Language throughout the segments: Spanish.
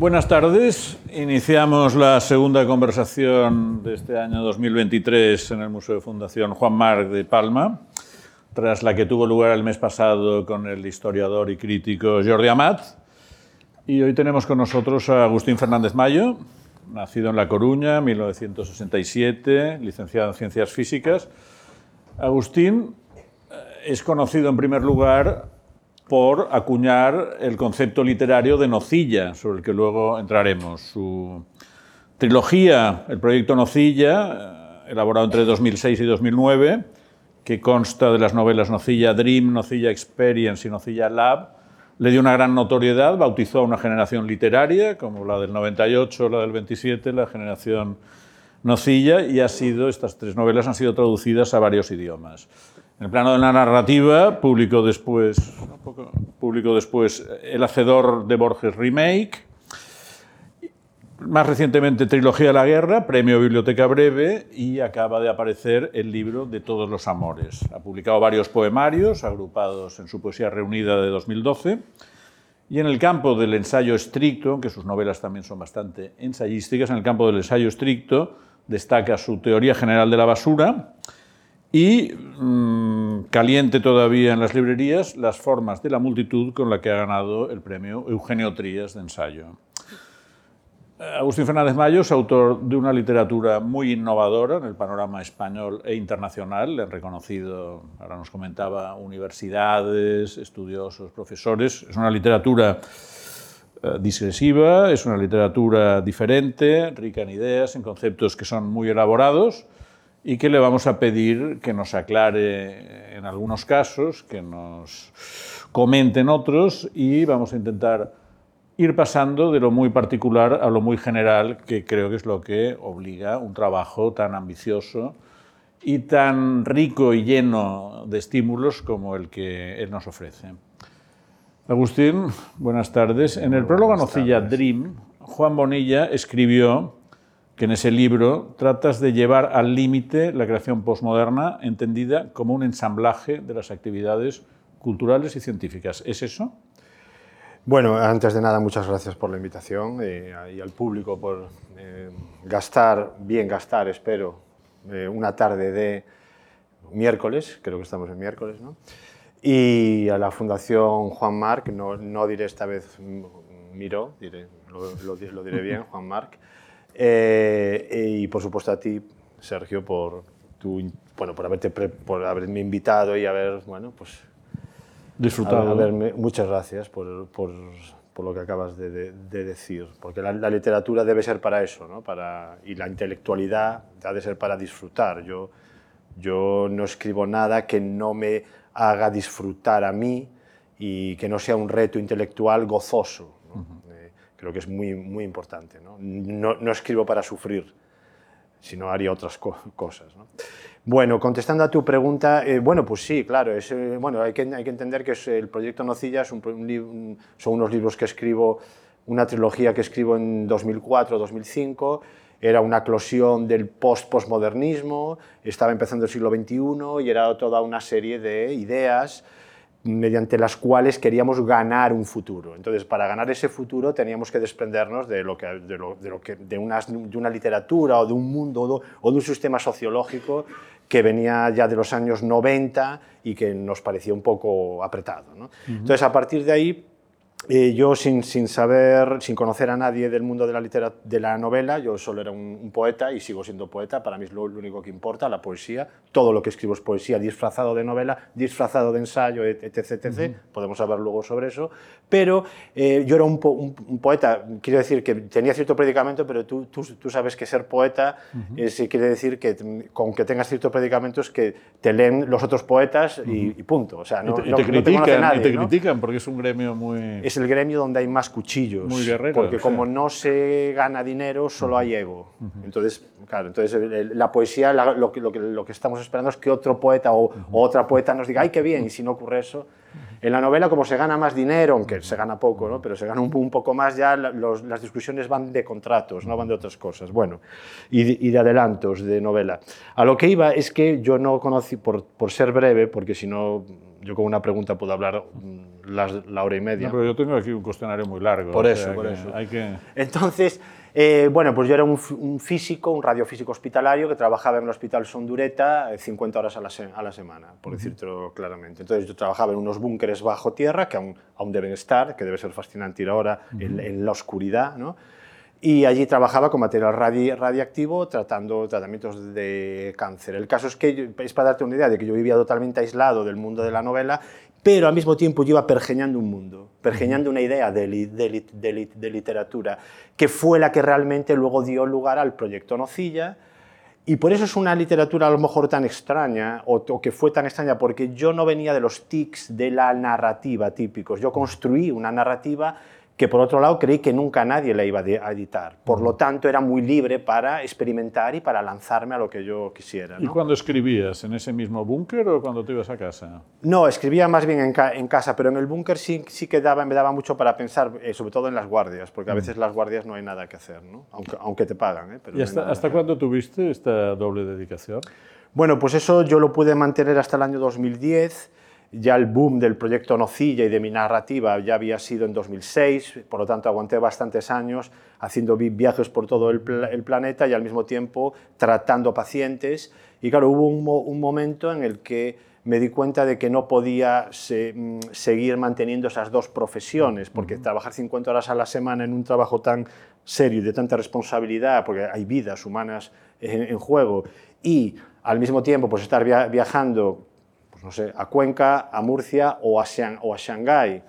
Buenas tardes. Iniciamos la segunda conversación de este año 2023 en el Museo de Fundación Juan Marc de Palma, tras la que tuvo lugar el mes pasado con el historiador y crítico Jordi Amat. Y hoy tenemos con nosotros a Agustín Fernández Mayo, nacido en La Coruña, 1967, licenciado en Ciencias Físicas. Agustín eh, es conocido en primer lugar por acuñar el concepto literario de nocilla, sobre el que luego entraremos. Su trilogía, el proyecto Nocilla, eh, elaborado entre 2006 y 2009, que consta de las novelas Nocilla Dream, Nocilla Experience y Nocilla Lab, le dio una gran notoriedad, bautizó a una generación literaria, como la del 98, la del 27, la generación Nocilla, y ha sido, estas tres novelas han sido traducidas a varios idiomas. En el plano de la narrativa, publicó después, El Hacedor de Borges Remake, más recientemente Trilogía de la Guerra, Premio Biblioteca Breve, y acaba de aparecer el libro de Todos los Amores. Ha publicado varios poemarios agrupados en su Poesía Reunida de 2012. Y en el campo del ensayo estricto, aunque sus novelas también son bastante ensayísticas, en el campo del ensayo estricto destaca su Teoría General de la Basura, y mm, caliente todavía en las librerías las formas de la multitud con la que ha ganado el premio Eugenio Trías de ensayo. Agustín Fernández Mayo es autor de una literatura muy innovadora en el panorama español e internacional. Le han reconocido, ahora nos comentaba, universidades, estudiosos, profesores. Es una literatura eh, disgresiva, es una literatura diferente, rica en ideas, en conceptos que son muy elaborados y que le vamos a pedir que nos aclare en algunos casos, que nos comente en otros y vamos a intentar ir pasando de lo muy particular a lo muy general, que creo que es lo que obliga un trabajo tan ambicioso y tan rico y lleno de estímulos como el que él nos ofrece. Agustín, buenas tardes. En el prólogo Nocilla Dream, Juan Bonilla escribió que en ese libro tratas de llevar al límite la creación postmoderna entendida como un ensamblaje de las actividades culturales y científicas. ¿Es eso? Bueno, antes de nada, muchas gracias por la invitación eh, y al público por eh, gastar, bien gastar, espero, eh, una tarde de miércoles, creo que estamos en miércoles, ¿no? Y a la Fundación Juan Marc, no, no diré esta vez Miró, diré, lo, lo diré bien, Juan Marc, eh, y por supuesto a ti, Sergio, por, tu, bueno, por, haberte, por haberme invitado y haber, bueno, pues... Disfrutado. Haberme, muchas gracias por, por, por lo que acabas de, de, de decir, porque la, la, literatura debe ser para eso, ¿no? para, y la intelectualidad ha de ser para disfrutar. Yo, yo no escribo nada que no me haga disfrutar a mí y que no sea un reto intelectual gozoso. ¿no? Uh -huh creo que es muy, muy importante. ¿no? No, no escribo para sufrir, sino haría otras co cosas. ¿no? Bueno, contestando a tu pregunta, eh, bueno, pues sí, claro, es, eh, bueno, hay, que, hay que entender que es el proyecto Nocilla es un, un, son unos libros que escribo, una trilogía que escribo en 2004-2005, era una eclosión del post-postmodernismo, estaba empezando el siglo XXI y era toda una serie de ideas mediante las cuales queríamos ganar un futuro. Entonces, para ganar ese futuro teníamos que desprendernos de, lo que, de, lo, de, lo que, de, una, de una, literatura o de un mundo o de, o de un sistema sociológico que venía ya de los años 90 y que nos parecía un poco apretado. ¿no? Uh -huh. Entonces, a partir de ahí, eh, yo sin, sin, saber, sin conocer a nadie del mundo de la, de la novela, yo solo era un, un, poeta y sigo siendo poeta, para mí es lo, lo, único que importa, la poesía, todo lo que escribo es poesía, disfrazado de novela, disfrazado de ensayo, etc, etc, uh -huh. podemos hablar luego sobre eso, pero eh, yo era un, po un, un, poeta, quiero decir que tenía cierto predicamento, pero tú, tú, tú sabes que ser poeta uh -huh. es, quiere decir que con que tengas cierto predicamento es que te leen los otros poetas uh -huh. y, y, punto, o sea, no, y te, y te critican, no te nadie, y te critican porque es un gremio muy es el gremio donde hay más cuchillos. Muy guerrero. Porque como no se gana dinero, solo hay ego. Uh -huh. Entonces, claro, entonces la poesía, la, lo, que, lo, que, lo, que, estamos esperando es que otro poeta o, uh -huh. o, otra poeta nos diga, ay, qué bien, y si no ocurre eso. En la novela, como se gana más dinero, aunque se gana poco, ¿no? pero se gana un, un poco más, ya los, las discusiones van de contratos, no van de otras cosas. Bueno, y de, y de, adelantos de novela. A lo que iba es que yo no conocí, por, por ser breve, porque si no yo con una pregunta puedo hablar mm, las- la hora y media. No, pero yo tengo aquí un cuestionario muy largo. Por o eso, sea por eso. Hay que... Entonces, eh, bueno, pues yo era un, un físico, un radiofísico hospitalario que trabajaba en el Hospital Sondureta eh, 50 horas a la, se- a la semana, por decirlo claramente. Entonces yo trabajaba en unos búnkeres bajo tierra que aún, aún deben estar, que debe ser fascinante ir ahora en, en la oscuridad, ¿no? Y allí trabajaba con material radi- radiactivo tratando tratamientos de cáncer. El caso es que, es para darte una idea de que yo vivía totalmente aislado del mundo de la novela, pero al mismo tiempo yo iba pergeñando un mundo, pergeñando una idea de, li- de li- de li- de literatura, que fue la que realmente luego dio lugar al proyecto Nocilla, y por eso es una literatura a lo mejor tan extraña, o, o que fue tan extraña, porque yo no venía de los tics de la narrativa típicos. Yo construí una narrativa que por otro lado creí que nunca nadie la iba a editar. Por lo tanto, era muy libre para experimentar y para lanzarme a lo que yo quisiera. ¿Y ¿no? cuando escribías? ¿En ese mismo búnker o cuando te ibas a casa? No, escribía más bien en, ca- en casa, pero en el búnker sí, sí que daba, me daba mucho para pensar, eh, sobre todo en las guardias, porque a veces las guardias no hay nada que hacer, ¿no? aunque, aunque te pagan. ¿eh? Pero ¿Y no hasta, nada hasta cuándo tuviste esta doble dedicación? Bueno, pues eso yo lo pude mantener hasta el año 2010. Ya el boom del proyecto Nocilla y de mi narrativa ya había sido en 2006, por lo tanto aguanté bastantes años haciendo vi- viajes por todo el, pla- el planeta y al mismo tiempo tratando pacientes. Y claro, hubo un, mo- un momento en el que me di cuenta de que no podía se- mm, seguir manteniendo esas dos profesiones, porque trabajar 50 horas a la semana en un trabajo tan serio y de tanta responsabilidad, porque hay vidas humanas en, en juego, y al mismo tiempo pues estar via- viajando pues no sé, a Cuenca, a Murcia o a, Shan- o a Shanghái,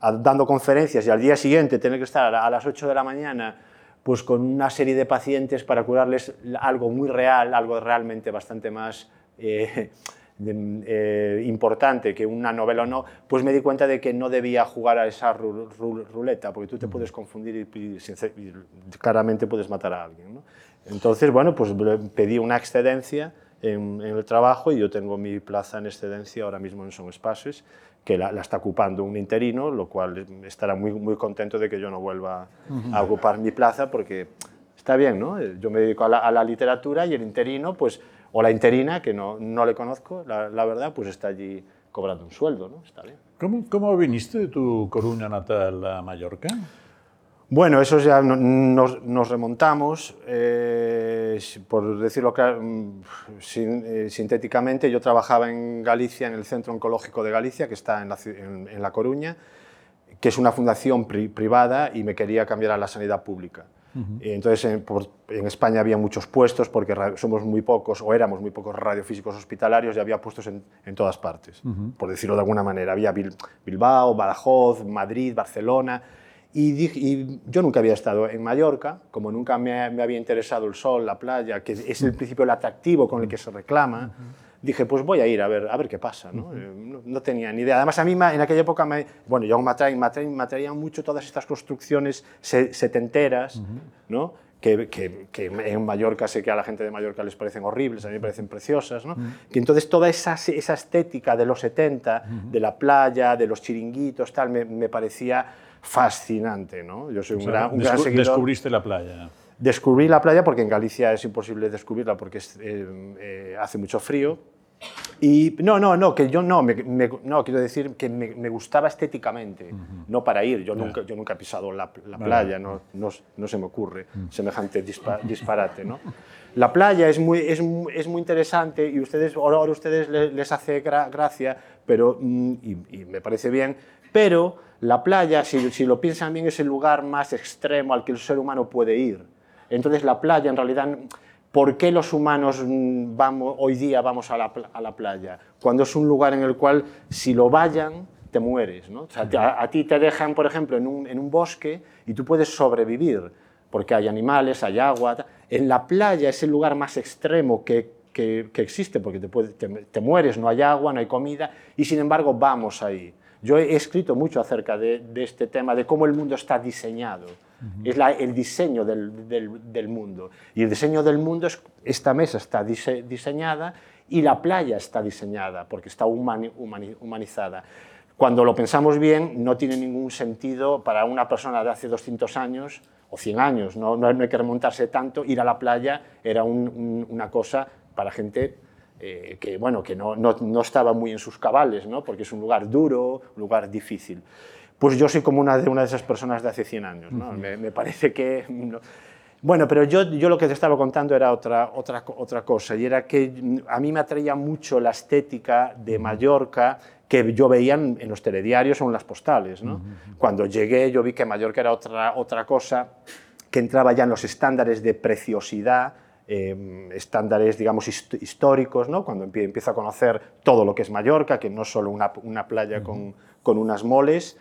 a- dando conferencias y al día siguiente tener que estar a las 8 de la mañana pues con una serie de pacientes para curarles algo muy real, algo realmente bastante más eh, de- eh, importante que una novela o no, pues me di cuenta de que no debía jugar a esa ru- ru- ruleta, porque tú te puedes confundir y, y y claramente puedes matar a alguien. ¿no? Entonces, bueno, pues pedí una excedencia en, en el trabajo y yo tengo mi plaza en excedencia ahora mismo en Son Espacios, que la, la está ocupando un interino, lo cual estará muy, muy contento de que yo no vuelva a ocupar mi plaza porque está bien, ¿no? Eh, Yo me dedico a la, a la literatura y el interino, pues, o la interina, que no, no le conozco, la, la verdad, pues está allí cobrando un sueldo, ¿no? Está bien. ¿Cómo, cómo viniste de tu Coruña natal a Mallorca? Bueno, eso ya no- nos, nos remontamos, eh, por decirlo mm, sin- eh, sintéticamente, yo trabajaba en Galicia, en el Centro Oncológico de Galicia, que está en La, ci- en- en La Coruña, que es una fundación pri- privada y me quería cambiar a la sanidad pública. Y Entonces, en, por- en España había muchos puestos, porque somos muy pocos, o éramos muy pocos radiofísicos hospitalarios, y había puestos en, en todas partes, por decirlo de alguna manera. Había Bil- Bilbao, Badajoz, Madrid, Barcelona, y, dije- y yo nunca había estado en Mallorca, como nunca me, me había interesado el sol, la playa, que es el principio el atractivo con el que se reclama, dije, pues voy a ir a ver, a ver qué pasa. ¿no? Eh, no, no tenía ni idea. Además, a mí en aquella época, me, bueno, yo me atraen, me, me atraían mucho todas estas construcciones se- setenteras, ¿no? Que, que, que en Mallorca sé que a la gente de Mallorca les parecen horribles, a mí me parecen preciosas. ¿no? Que entonces toda esa, esa estética de los 70, de la playa, de los chiringuitos, tal, me, me parecía fascinante. ¿no? Yo soy un, O sea, gran, un gran descu- seguidor. descubriste la playa. Descubrí la playa porque en Galicia es imposible descubrirla porque es, eh, eh, hace mucho frío. Y no, no, no, que yo no, me, me- no quiero decir que me, me gustaba estéticamente, no para ir. Yo, nunca, yo nunca he pisado la, la playa, no, no, no se me ocurre semejante dispa- disparate. ¿no? La playa es muy, es, mu- es muy interesante y ustedes, ahora ustedes les, les hace gra- gracia, pero, mm, y, y me parece bien, pero la playa, si, lo piensan bien, es el lugar más extremo al que el ser humano puede ir. Entonces la playa en realidad, ¿por qué los humanos mm, vamos, hoy día vamos a la, playa? Cuando es un lugar en el cual si lo vayan te mueres. ¿no? O sea, a, ti te dejan, por ejemplo, en un, bosque y tú puedes sobrevivir porque hay animales, hay agua. En la playa es el lugar más extremo que, existe porque te, te mueres, no hay agua, no hay comida y sin embargo vamos ahí. Yo he escrito mucho acerca de, de este tema, de cómo el mundo está diseñado. Es la- el diseño del, del- del mundo. Y el diseño del mundo es, esta mesa está dise- diseñada y la playa está diseñada porque está humani- humani- humanizada. Cuando lo pensamos bien, no tiene ningún sentido para una persona de hace 200 años o 100 años, no, no hay que remontarse tanto, ir a la playa era un- un- una cosa para gente eh, que, bueno, que no, no, no, estaba muy en sus cabales, ¿no? porque es un lugar duro, un lugar difícil. Pues yo soy como una de, una de esas personas de hace 100 años. ¿no? me, me, parece que... No, bueno, pero yo, yo lo que te estaba contando era otra, otra, otra cosa, y era que a mí me atraía mucho la estética de Mallorca que yo veía en, en los telediarios o en las postales. ¿no? Uh -huh. Cuando llegué yo vi que Mallorca era otra, otra cosa, que entraba ya en los estándares de preciosidad, eh, estándares, digamos, hist históricos, ¿no? cuando empiezo a conocer todo lo que es Mallorca, que no es solo una, una playa uh -huh. con, con, unas moles,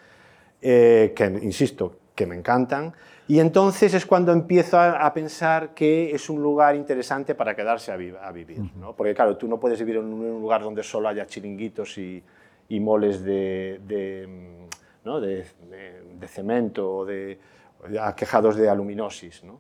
eh, que, insisto, que me encantan, y entonces es cuando empiezo a, a, pensar que es un lugar interesante para quedarse a, vi a vivir. Uh -huh. ¿no? Porque claro, tú no puedes vivir en un lugar donde solo haya chiringuitos y, y moles de, de, ¿no? de, de cemento o de, aquejados de aluminosis. ¿no?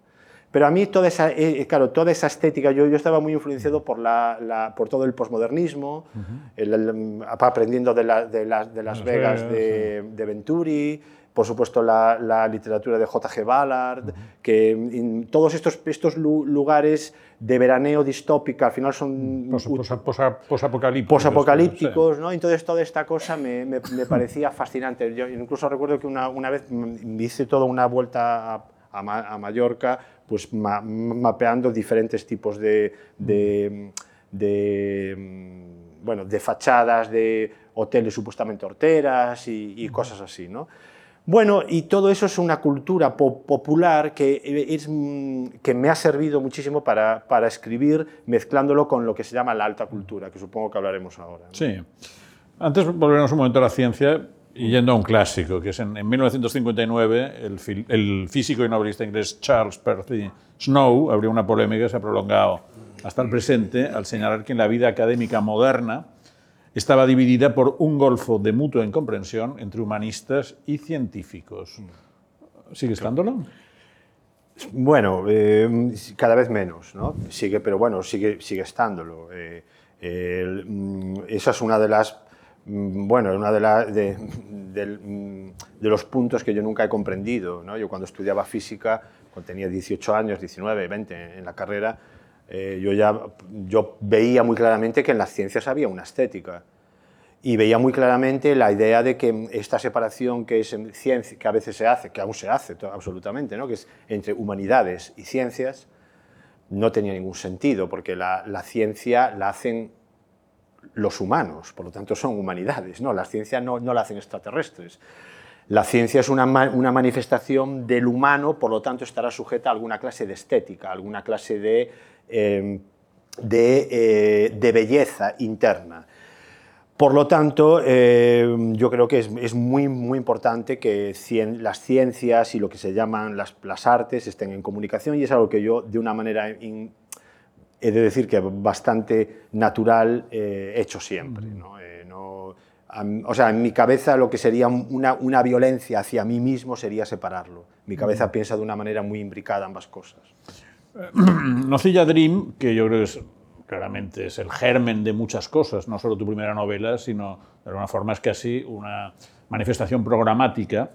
Pero a mí toda esa, eh, claro, toda esa estética, yo, yo estaba muy influenciado por, la, la, por todo el posmodernismo, uh -huh. el, el, aprendiendo de, la, de, la, de Las, Las Vegas, Vegas de, sí. de, Venturi, por supuesto la, la literatura de J.G. Ballard, uh -huh. que todos estos, estos lugares de veraneo distópica al final son posapocalípticos, posapocalípticos ¿no? Entonces toda esta cosa me, me, me parecía fascinante. Yo incluso recuerdo que una, una vez hice toda una vuelta a, a, a Mallorca, pues ma, mapeando diferentes tipos de, de, de, bueno, de fachadas de hoteles supuestamente horteras y, y cosas así, ¿no? Bueno, y todo eso es una cultura po popular que, es, que me ha servido muchísimo para, para, escribir, mezclándolo con lo que se llama la alta cultura, que supongo que hablaremos ahora. ¿no? Sí. Antes volveremos un momento a la ciencia yendo a un clásico, que es en, en 1959 el, el, físico y novelista inglés Charles Percy Snow abrió una polémica que se ha prolongado hasta el presente al señalar que en la vida académica moderna estaba dividida por un golfo de mutua incomprensión entre humanistas y científicos. ¿Sigue estándolo? Bueno, eh, cada vez menos, ¿no? Sigue, pero bueno, sigue, sigue estándolo. Eh, eh, esa es una de las, bueno, una de, la, de, los puntos que yo nunca he comprendido. Yo cuando estudiaba física, cuando tenía 18 años, 19, 20 en la carrera, eh, yo veía muy claramente que en las ciencias había una estética y veía muy claramente la idea de que esta separación es que a veces se hace, que aún se hace absolutamente, ¿no? que es entre humanidades y ciencias, no tenía ningún sentido, porque la, la ciencia la hacen los humanos, por lo tanto son humanidades, ¿no? la ciencia no, no la hacen extraterrestres. La ciencia es una, una, manifestación del humano, por lo tanto estará sujeta a alguna clase de estética, alguna clase de, eh, de, eh, de, belleza interna. Por lo tanto, eh, yo creo que es, es, muy, muy importante que cien, las ciencias y lo que se llaman las, las, artes estén en comunicación y es algo que yo, de una manera, in, he de decir que bastante natural, he hecho siempre. ¿no? o sea, en mi cabeza lo que sería una, una, violencia hacia mí mismo sería separarlo. Mi cabeza mm. piensa de una manera muy imbricada ambas cosas. Nocilla Dream, que yo creo que es, claramente es el germen de muchas cosas, no solo tu primera novela, sino de alguna forma es casi una manifestación programática.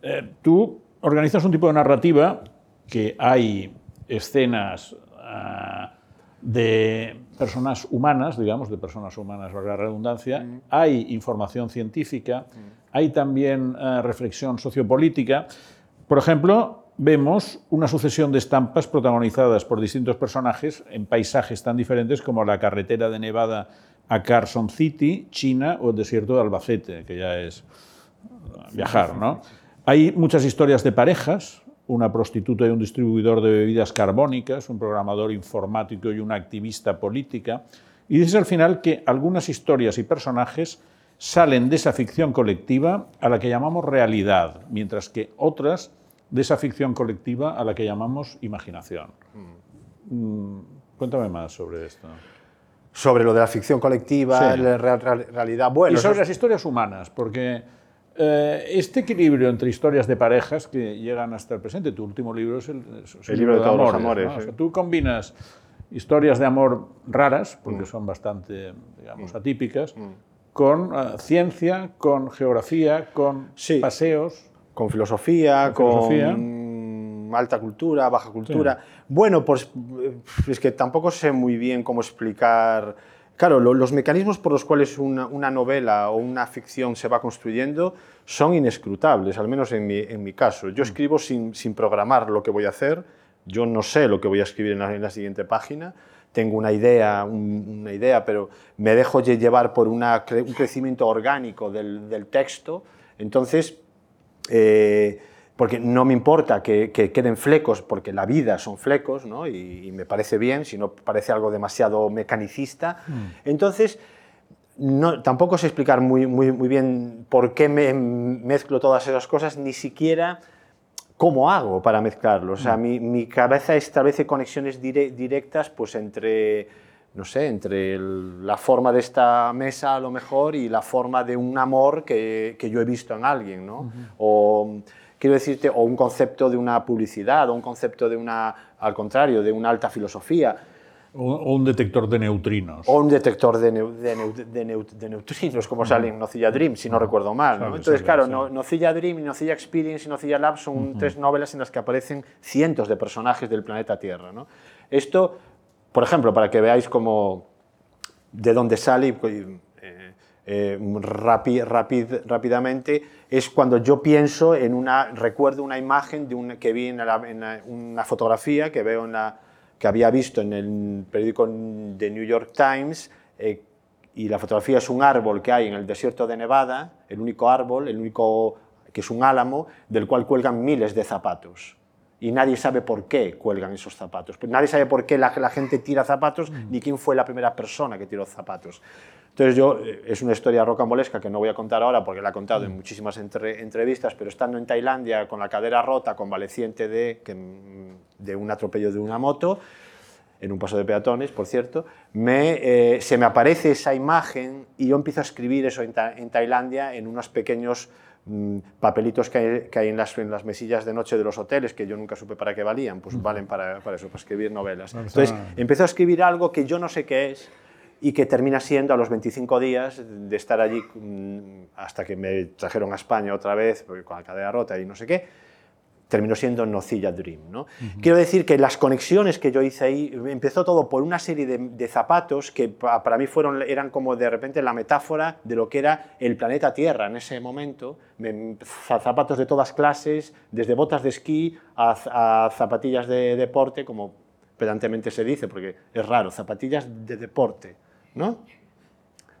Eh, tú organizas un tipo de narrativa que hay escenas uh, de personas humanas, digamos, de personas humanas, valga la redundancia, mm. hay información científica, mm. hay también uh, reflexión sociopolítica. Por ejemplo, vemos una sucesión de estampas protagonizadas por distintos personajes en paisajes tan diferentes como la carretera de Nevada a Carson City, China, o el desierto de Albacete, que ya es viajar, ¿no? Hay muchas historias de parejas, una prostituta y un distribuidor de bebidas carbónicas, un programador informático y una activista política. Y dices al final que algunas historias y personajes salen de esa ficción colectiva a la que llamamos realidad, mientras que otras de esa ficción colectiva a la que llamamos imaginación. Mm. Cuéntame más sobre esto. Sobre lo de la ficción colectiva, sí. la real, real, realidad. Bueno, y sobre las historias humanas, porque eh, este equilibrio entre historias de parejas que llegan hasta el presente, tu último libro es el, es el, libro de, de todos amores, los amores. ¿no? Sí. O sea, tú combinas historias de amor raras, porque mm. son bastante, digamos, mm. atípicas, mm. con uh, ciencia, con geografía, con sí. paseos. Con filosofía, con, filosofía. con alta cultura, baja cultura. Sí. Bueno, pues es que tampoco sé muy bien cómo explicar claro, los mecanismos por los cuales una, novela o una ficción se va construyendo son inescrutables, al menos en mi, caso. Yo escribo sin, programar lo que voy a hacer, yo no sé lo que voy a escribir en la, siguiente página, tengo una idea, una idea, pero me dejo llevar por un crecimiento orgánico del, texto, entonces... Eh, porque no me importa que, queden flecos, porque la vida son flecos, ¿no? y, me parece bien, si no parece algo demasiado mecanicista. Mm. Entonces, no, tampoco sé explicar muy, muy, muy bien por qué me mezclo todas esas cosas, ni siquiera cómo hago para mezclarlos. O sea, mm. mi, mi, cabeza establece conexiones directas pues, entre, no sé, entre la forma de esta mesa a lo mejor y la forma de un amor que, que yo he visto en alguien. ¿no? o, quiero decirte, o un concepto de una publicidad, o un concepto de una, al contrario, de una alta filosofía. O un detector de neutrinos. O un detector de, de, neutrinos, como sale en Nocilla Dream, si no recuerdo mal. ¿no? Entonces, claro, Nocilla Dream, y Nocilla Experience y Nocilla Lab son tres novelas en las que aparecen cientos de personajes del planeta Tierra. ¿no? Esto, por ejemplo, para que veáis cómo, de dónde sale, eh, rápidamente, es cuando yo pienso en una, recuerdo una imagen de un, que vi en, una fotografía que veo en la, que había visto en el periódico de New York Times, eh, y la fotografía es un árbol que hay en el desierto de Nevada, el único árbol, el único que es un álamo, del cual cuelgan miles de zapatos. Y nadie sabe por qué cuelgan esos zapatos. Nadie sabe por qué la, la gente tira zapatos, ni quién fue la primera persona que tiró zapatos. Entonces yo, eh, es una historia rocambolesca que no voy a contar ahora porque la he contado en mm. muchísimas entrevistas, pero estando en Tailandia con la cadera rota, convaleciente de, mm, de un atropello de una moto, en un paso de peatones, por cierto, me, eh, se me aparece esa imagen y yo empiezo a escribir eso en, Tailandia en unos pequeños mm, papelitos que hay, en, las, en, las, mesillas de noche de los hoteles, que yo nunca supe para qué valían, pues valen para, para eso, para escribir novelas. Entonces empiezo a escribir algo que yo no sé qué es, y que termina siendo a los 25 días de estar allí mm, hasta que me trajeron a España otra vez, porque con la cadera rota y no sé qué, terminó siendo Nocilla Dream. ¿no? Quiero decir que las conexiones que yo hice ahí, empezó todo por una serie de, zapatos que para mí fueron, eran como de repente la metáfora de lo que era el planeta Tierra en ese momento, zapatos de todas clases, desde botas de esquí a, a zapatillas de deporte, como pedantemente se dice, porque es raro, zapatillas de deporte. ¿No?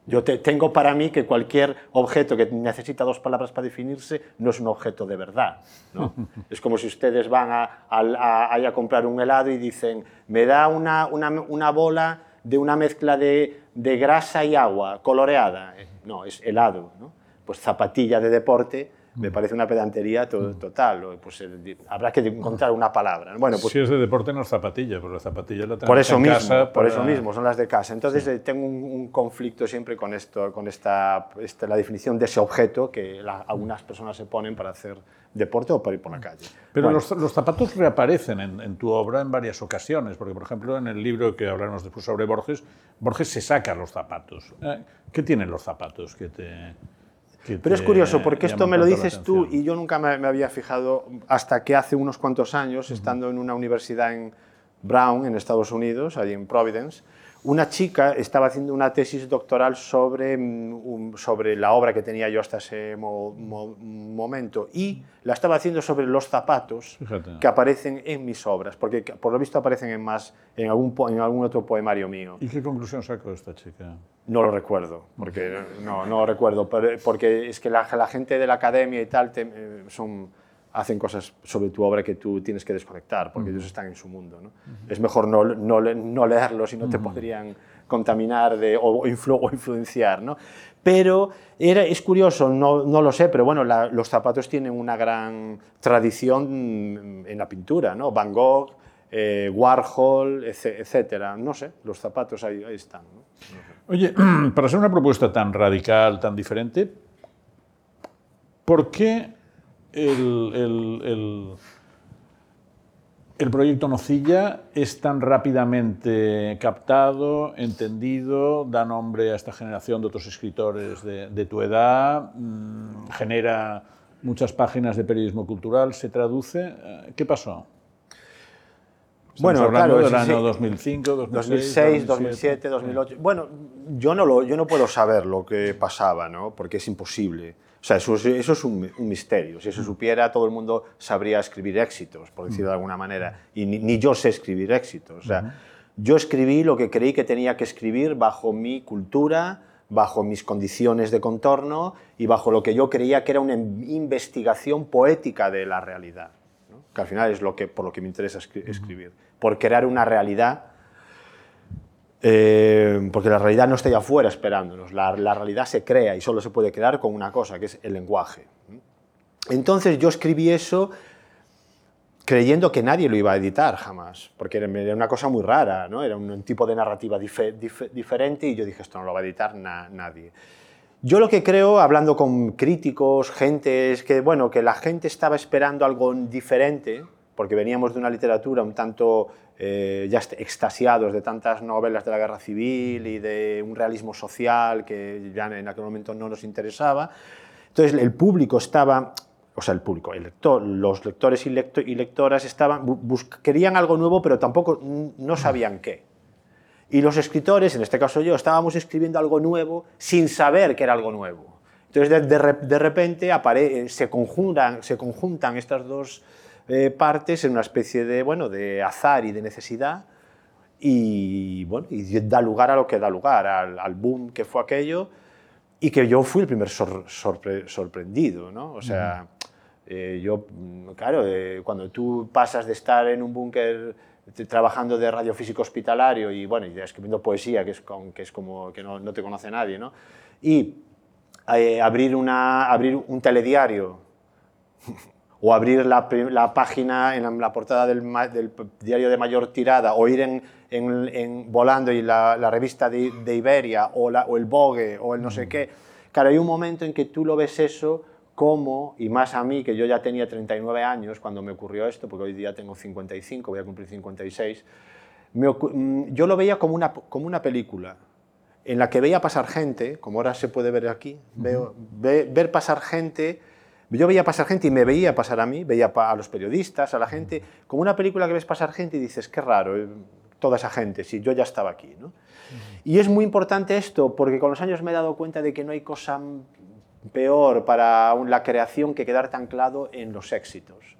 Yo tengo para mí que cualquier objeto que necesita dos palabras para definirse no es un objeto de verdad. ¿no? es como si ustedes van a, a, comprar un helado y dicen, me da una, una, una bola de una mezcla de, de, grasa y agua coloreada. No, es helado. ¿no? Pues zapatilla de deporte me parece una pedantería total. Pues, eh, habrá que encontrar una palabra. Bueno, pues, si es de deporte, no es zapatilla, pero la zapatilla la por eso mismo, casa. Por eso mismo, son las de casa. Entonces eh, tengo un, conflicto siempre con, esto, con esta, esta, la definición de ese objeto que algunas personas se ponen para hacer deporte o para ir por la calle. Pero los, los, zapatos reaparecen en, en, tu obra en varias ocasiones, porque por ejemplo en el libro que hablaremos después sobre Borges, Borges se saca los zapatos. Eh, ¿Qué tienen los zapatos que te pero es curioso, porque esto me lo dices tú y yo nunca me, había fijado hasta que hace unos cuantos años, estando en una universidad en Brown, en Estados Unidos, allí en Providence, una chica estaba haciendo una tesis doctoral sobre, mm, sobre la obra que tenía yo hasta ese momento y la estaba haciendo sobre los zapatos que aparecen en mis obras, porque por lo visto aparecen en, más, en, algún, en algún otro poemario mío. ¿Y qué conclusión sacó esta chica? No lo recuerdo, porque no, no lo recuerdo, porque es que la, la gente de la academia y tal eh, son hacen cosas sobre tu obra que tú tienes que desconectar, porque ellos están en su mundo. ¿no? Es mejor no, no, no leerlos y no te podrían contaminar de, o, influenciar. ¿no? Pero era, es curioso, no, no, lo sé, pero bueno, los zapatos tienen una gran tradición en la pintura. ¿no? Van Gogh, eh, Warhol, etcétera. No sé, los zapatos ahí, ahí están. Oye, para ser una propuesta tan radical, tan diferente, ¿por qué el, el, proyecto Nocilla es tan rápidamente captado, entendido, da nombre a esta generación de otros escritores de, tu edad, mm, genera muchas páginas de periodismo cultural, se traduce. ¿Qué pasó? Estamos bueno, hablando claro, del año 2005, 2006, 2007, 2008. Bueno, yo no, lo, yo no puedo saber lo que pasaba, ¿no? porque es imposible. O sea, eso, eso es un, misterio. Si eso supiera, todo el mundo sabría escribir éxitos, por decirlo de alguna manera. Y ni, yo sé escribir éxitos. O sea, yo escribí lo que creí que tenía que escribir bajo mi cultura, bajo mis condiciones de contorno y bajo lo que yo creía que era una investigación poética de la realidad, que al final es lo que, por lo que me interesa escribir, por crear una realidad, eh, porque la realidad no está allá afuera esperándonos, la, la realidad se crea y solo se puede crear con una cosa, que es el lenguaje. Entonces yo escribí eso creyendo que nadie lo iba a editar jamás, porque era una cosa muy rara, ¿no? era un, tipo de narrativa diferente y yo dije, esto no lo va a editar nadie. Yo lo que creo, hablando con críticos, gente, es que, bueno, que la gente estaba esperando algo diferente, porque veníamos de una literatura un tanto eh, ya extasiados de tantas novelas de la guerra civil y de un realismo social que ya en aquel momento no nos interesaba. Entonces el público estaba o sea, el público, el lector, los lectores y, lectoras estaban, querían algo nuevo, pero tampoco no sabían qué. Y los escritores, en este caso yo, estábamos escribiendo algo nuevo sin saber que era algo nuevo. Entonces, de, repente eh, se, conjuntan, se conjuntan estas dos eh, partes en una especie de, bueno, de azar y de necesidad y, bueno, y da lugar a lo que da lugar, al, boom que fue aquello y que yo fui el primer sorprendido, ¿no? O sea, eh, yo, claro, eh, cuando tú pasas de estar en un búnker trabajando de radiofísico hospitalario y, bueno, y escribiendo poesía, que es, que es como que no, no, te conoce nadie, ¿no? Y abrir, una, abrir un telediario o abrir la, la página en la, portada del, del, diario de mayor tirada o ir en, en, volando y la, la revista de, de Iberia o, o, el Vogue o el no sé mm. qué. Claro, hay un momento en que tú lo ves eso cómo, y más a mí, que yo ya tenía 39 años cuando me ocurrió esto, porque hoy día tengo 55, voy a cumplir 56, mm, yo lo veía como una, como una película en la que veía pasar gente, como ahora se puede ver aquí, veo, ver pasar gente, yo veía pasar gente y me veía pasar a mí, veía a los periodistas, a la gente, como una película que ves pasar gente y dices, qué raro, eh, toda esa gente, si yo ya estaba aquí. ¿no? Y es muy importante esto, porque con los años me he dado cuenta de que no hay cosa peor para la creación que quedarte anclado en los éxitos.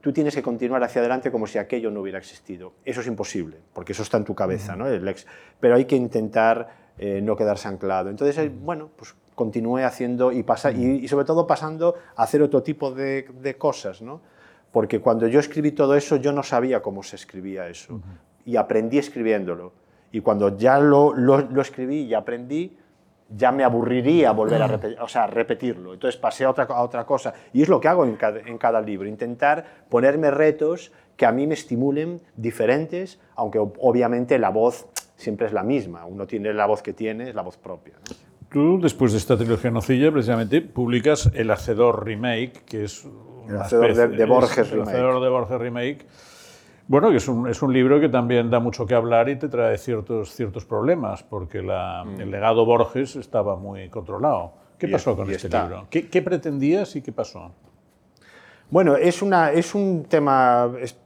Tú tienes que continuar hacia adelante como si aquello no hubiera existido. Eso es imposible, porque eso está en tu cabeza, ¿no? El ex, pero hay que intentar eh, no quedarse anclado. Entonces, bueno, pues continúe haciendo y, pasa, y, sobre todo pasando a hacer otro tipo de, de, cosas, ¿no? Porque cuando yo escribí todo eso, yo no sabía cómo se escribía eso. Y aprendí escribiéndolo. Y cuando ya lo, lo, lo escribí y aprendí, ya me aburriría volver a repetir, o sea, repetirlo. Entonces pasé a otra, a otra cosa. Y es lo que hago en cada, en cada libro, intentar ponerme retos que a mí me estimulen diferentes, aunque obviamente la voz siempre es la misma. Uno tiene la voz que tiene, es la voz propia. Tú, después de esta trilogía Nocilla, precisamente publicas El Hacedor Remake, que es... El Hacedor de, de, Borges Remake. El Hacedor de Borges Remake bueno, que es un, es un, libro que también da mucho que hablar y te trae ciertos, ciertos problemas, porque la, mm. el legado Borges estaba muy controlado. ¿Qué pasó con este libro? ¿Qué, ¿Qué, pretendías y qué pasó? Bueno, es, una, es un tema es,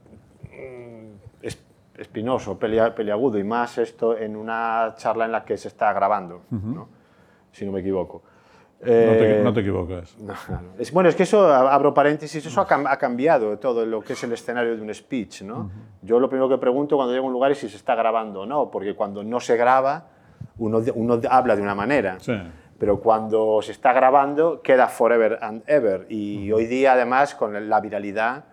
es, espinoso, peliagudo, y más esto en una charla en la que se está grabando, ¿no? Si no me equivoco. Eh, no, te, equivocas. Es, bueno, es que eso, abro paréntesis, eso ha, cambiado todo lo que es el escenario de un speech. ¿no? Yo lo primero que pregunto cuando llego a un lugar es si se está grabando o no, porque cuando no se graba, uno, uno habla de una manera. Pero cuando se está grabando, queda forever and ever. Y hoy día, además, con la viralidad,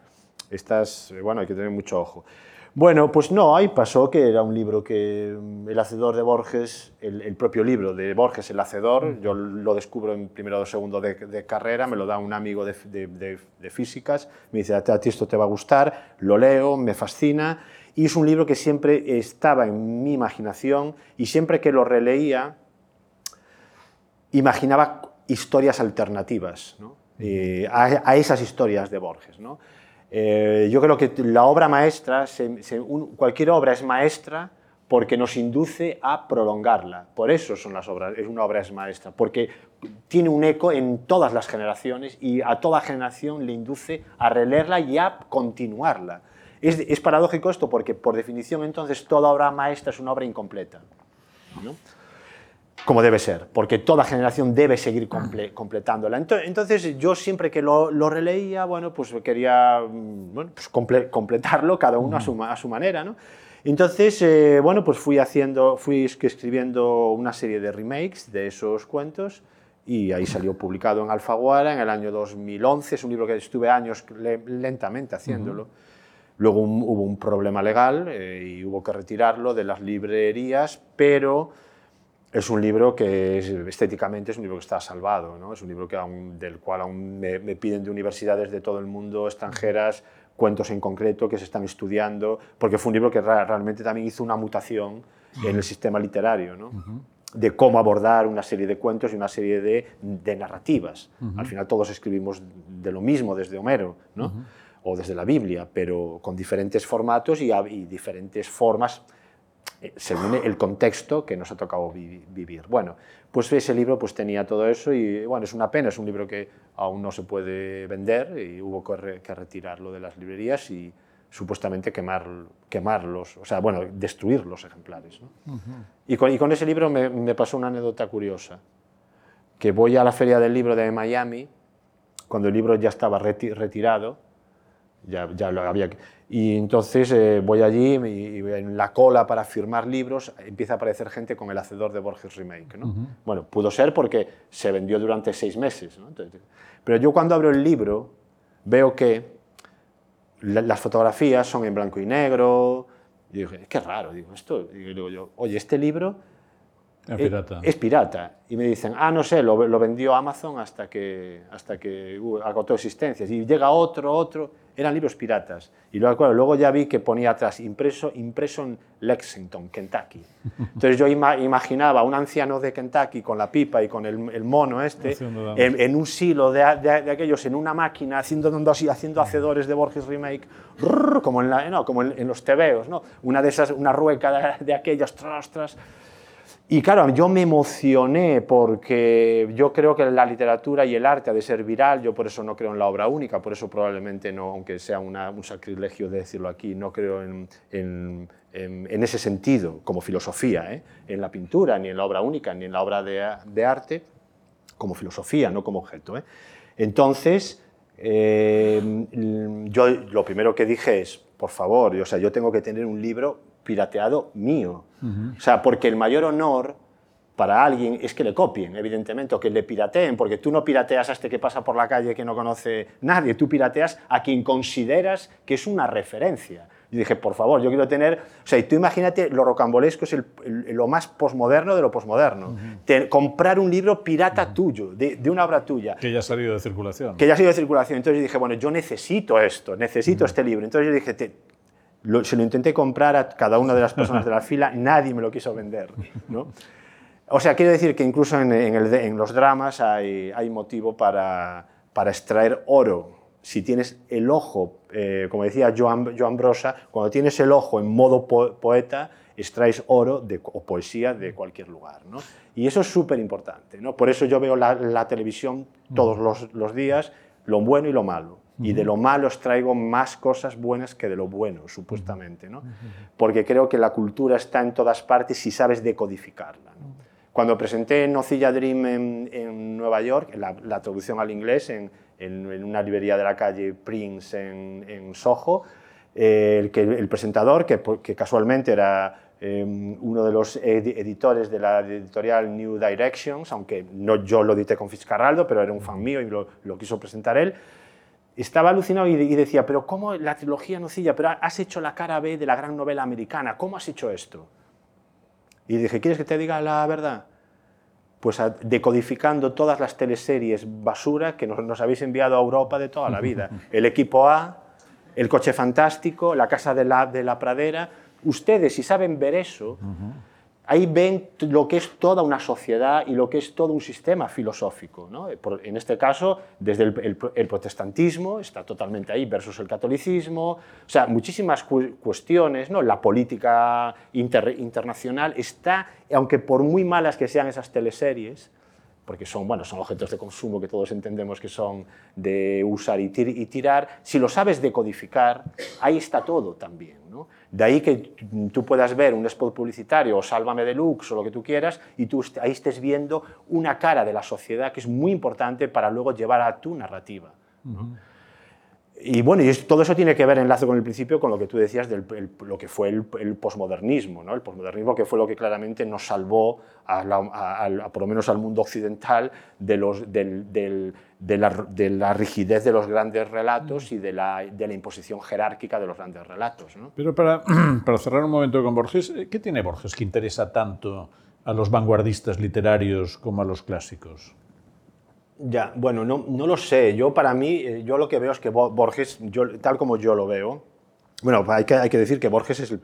estas, bueno, hay que tener mucho ojo. Bueno, pues no, ahí pasó que era un libro que mm, El Hacedor de Borges, el, propio libro de Borges, El Hacedor, mm. yo lo descubro en primero o segundo de, carrera, me lo da un amigo de, de, físicas, me dice, a ti esto te va a gustar, lo leo, me fascina, y es un libro que siempre estaba en mi imaginación y siempre que lo releía, imaginaba historias alternativas ¿no? Eh, a, a, esas historias de Borges. ¿no? Eh, yo creo que la obra maestra, cualquier obra es maestra porque nos induce a prolongarla. Por eso son las obras, es una obra es maestra, porque tiene un eco en todas las generaciones y a toda generación le induce a releerla y a continuarla. Es, es paradójico esto porque, por definición, entonces, toda obra maestra es una obra incompleta. ¿no? Como debe ser, porque toda generación debe seguir comple completándola. Entonces, yo siempre que lo, lo releía, bueno, pues quería mm, bueno, pues comple completarlo cada uno a su, a su manera, ¿no? Entonces, eh, bueno, pues fui haciendo, fui escribiendo una serie de remakes de esos cuentos y ahí salió publicado en Alfaguara en el año 2011. Es un libro que estuve años lentamente haciéndolo. Luego hubo un problema legal eh, y hubo que retirarlo de las librerías, pero es un libro que estéticamente es un libro que está salvado, ¿no? es un libro que del cual aún me, piden de universidades de todo el mundo, extranjeras, cuentos en concreto que se están estudiando, porque fue un libro que realmente también hizo una mutación en el sistema literario, ¿no? de cómo abordar una serie de cuentos y una serie de, de narrativas. Al final todos escribimos de lo mismo desde Homero, ¿no? o desde la Biblia, pero con diferentes formatos y, y diferentes formas según el contexto que nos ha tocado vivir. Bueno, pues ese libro pues tenía todo eso y bueno, es una pena, es un libro que aún no se puede vender y hubo que, retirarlo de las librerías y supuestamente quemar, quemarlos, o sea, bueno, destruir los ejemplares. y, con, y, con, ese libro me, me, pasó una anécdota curiosa, que voy a la feria del libro de Miami, cuando el libro ya estaba retirado, ya, ya lo había... Y entonces eh, voy allí y, en la cola para firmar libros empieza a aparecer gente con el hacedor de Borges Remake. ¿no? Bueno, pudo ser porque se vendió durante seis meses. ¿no? pero yo cuando abro el libro veo que las fotografías son en blanco y negro. Y dije, qué raro, digo, esto. Y digo yo, oye, este libro es pirata. Es, pirata. Y me dicen, ah, no sé, lo, lo vendió Amazon hasta que, hasta que uh, agotó existencias. Y llega otro, otro eran libros piratas. Y luego, luego ya vi que ponía atrás impreso, impreso en Lexington, Kentucky. Entonces yo imaginaba a un anciano de Kentucky con la pipa y con el, mono este, en, un silo de, aquellos, en una máquina, haciendo, haciendo hacedores de Borges Remake, como en, la, no, como en, los tebeos, ¿no? una de esas, una rueca de, aquellas, tras, tras, y claro, yo me emocioné porque yo creo que la literatura y el arte ha de ser viral, yo por eso no creo en la obra única, por eso probablemente no, aunque sea un sacrilegio de decirlo aquí, no creo en, en, ese sentido como filosofía, ¿eh? en la pintura, ni en la obra única, ni en la obra de, de arte, como filosofía, no como objeto. ¿eh? Entonces, eh, yo lo primero que dije es, por favor, o sea, yo tengo que tener un libro pirateado mío. O sea, porque el mayor honor para alguien es que le copien, evidentemente, o que le pirateen, porque tú no pirateas a este que pasa por la calle que no conoce nadie, tú pirateas a quien consideras que es una referencia. Yo dije, por favor, yo quiero tener... O sea, y tú imagínate, lo rocambolesco es lo más posmoderno de lo posmoderno. comprar un libro pirata tuyo, de, una obra tuya. Que ya ha salido de circulación. Que ya ha salido de circulación. Entonces yo dije, bueno, yo necesito esto, necesito este libro. Entonces yo dije, te, se lo intenté comprar a cada una de las personas de la fila, nadie me lo quiso vender. ¿no? O sea, quiero decir que incluso en, en, los dramas hay, hay motivo para, para, extraer oro. Si tienes el ojo, eh, como decía Joan, Joan, Brosa, cuando tienes el ojo en modo poeta, extraes oro de, o poesía de cualquier lugar. ¿no? Y eso es súper importante. ¿no? Por eso yo veo la, la televisión todos los, los días, lo bueno y lo malo y de lo malo os traigo más cosas buenas que de lo bueno, supuestamente, ¿no? Porque creo que la cultura está en todas partes si sabes decodificarla. Cuando presenté Nocilla Dream en, Nueva York, la, la, traducción al inglés, en, en, una librería de la calle Prince en, Soho, eh, el, que, el presentador, que, que casualmente era em, uno de los editores de la editorial New Directions, aunque no yo lo edité con Fitzcarraldo, pero era un fan mío y lo, lo quiso presentar él, estaba alucinado y, decía, pero ¿cómo la trilogía Nocilla? Pero has hecho la cara B de la gran novela americana, ¿cómo has hecho esto? Y dije, ¿quieres que te diga la verdad? Pues decodificando todas las teleseries basura que nos, habéis enviado a Europa de toda la vida. El equipo A, el coche fantástico, la casa de la, de la pradera. Ustedes, si saben ver eso, ahí ven lo que es toda una sociedad y lo que es todo un sistema filosófico. ¿no? En este caso, desde el, protestantismo está totalmente ahí versus el catolicismo, o sea, muchísimas cuestiones, ¿no? la política internacional está, aunque por muy malas que sean esas teleseries, porque son, bueno, son objetos de consumo que todos entendemos que son de usar y, tirar, si lo sabes decodificar, ahí está todo también. ¿no? De ahí que tú puedas ver un spot publicitario o Sálvame Deluxe o lo que tú quieras y tú ahí estés viendo una cara de la sociedad que es muy importante para luego llevar a tu narrativa. Y bueno, y todo eso tiene que ver, enlace con el principio, con lo que tú decías de lo que fue el, posmodernismo, ¿no? el posmodernismo que fue lo que claramente nos salvó, a por lo menos al mundo occidental, de, los, de, la, rigidez de los grandes relatos y de la, imposición jerárquica de los grandes relatos. ¿no? Pero para, para cerrar un momento con Borges, ¿qué tiene Borges que interesa tanto a los vanguardistas literarios como a los clásicos? Ya, bueno, no, no, lo sé. Yo para mí, eh, yo lo que veo es que Borges, yo, tal como yo lo veo, bueno, hay que, hay que decir que Borges es el,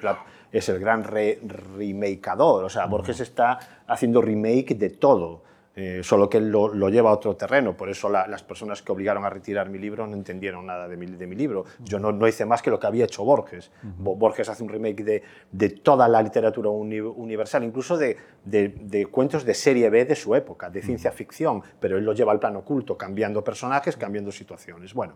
es el gran re, remakeador, o sea, Borges está haciendo remake de todo. Eh, solo que él lo, lleva a otro terreno. Por eso las personas que obligaron a retirar mi libro no entendieron nada de mi, de mi libro. Yo no, no, hice más que lo que había hecho Borges. Borges hace un remake de, de toda la literatura universal, incluso de, de, cuentos de serie B de su época, de ciencia ficción, pero él lo lleva al plano oculto, cambiando personajes, cambiando situaciones. Bueno,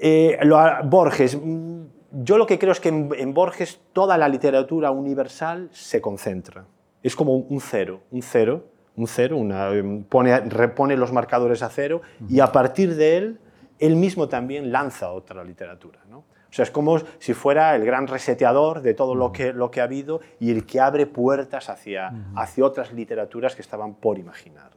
eh, lo, Borges, mm, yo lo que creo es que en, en Borges toda la literatura universal se concentra. Es como un cero, un cero un cero, una, em, pone, repone los marcadores a cero y a partir de él, él mismo también lanza otra literatura. ¿no? O sea, es como si fuera el gran reseteador de todo lo, que, lo que ha habido y el que abre puertas hacia, hacia otras literaturas que estaban por imaginar.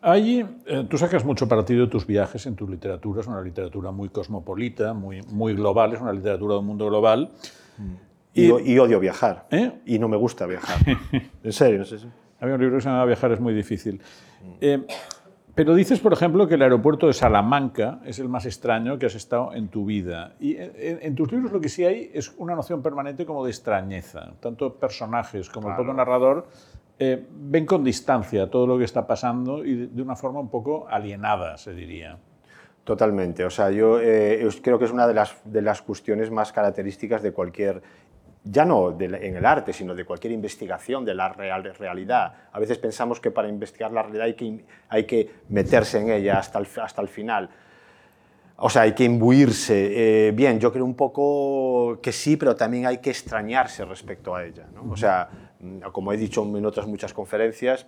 Allí, eh, tú sacas mucho partido de tus viajes en tu literatura, es una literatura muy cosmopolita, muy, muy global, es una literatura de un mundo global. Mm. Y, odio viajar. ¿Eh? Y no me gusta viajar. en serio, no sé si. Había un libro que se llama Viajar es muy difícil. Eh, pero dices, por ejemplo, que el aeropuerto de Salamanca es el más extraño que has estado en tu vida. Y en, tus libros lo que sí hay es una noción permanente como de extrañeza. Tanto personajes como el propio narrador eh, ven con distancia todo lo que está pasando y de, una forma un poco alienada, se diría. Totalmente. O sea, yo creo que es una de las, de las cuestiones más características de cualquier ya no en el arte, sino de cualquier investigación de la real, realidad. A veces pensamos que para investigar la realidad hay que, hay que meterse en ella hasta el, hasta el final. O sea, hay que imbuirse. Eh, bien, yo creo un poco que sí, pero también hay que extrañarse respecto a ella. ¿no? O sea, mm, como he dicho en otras muchas conferencias,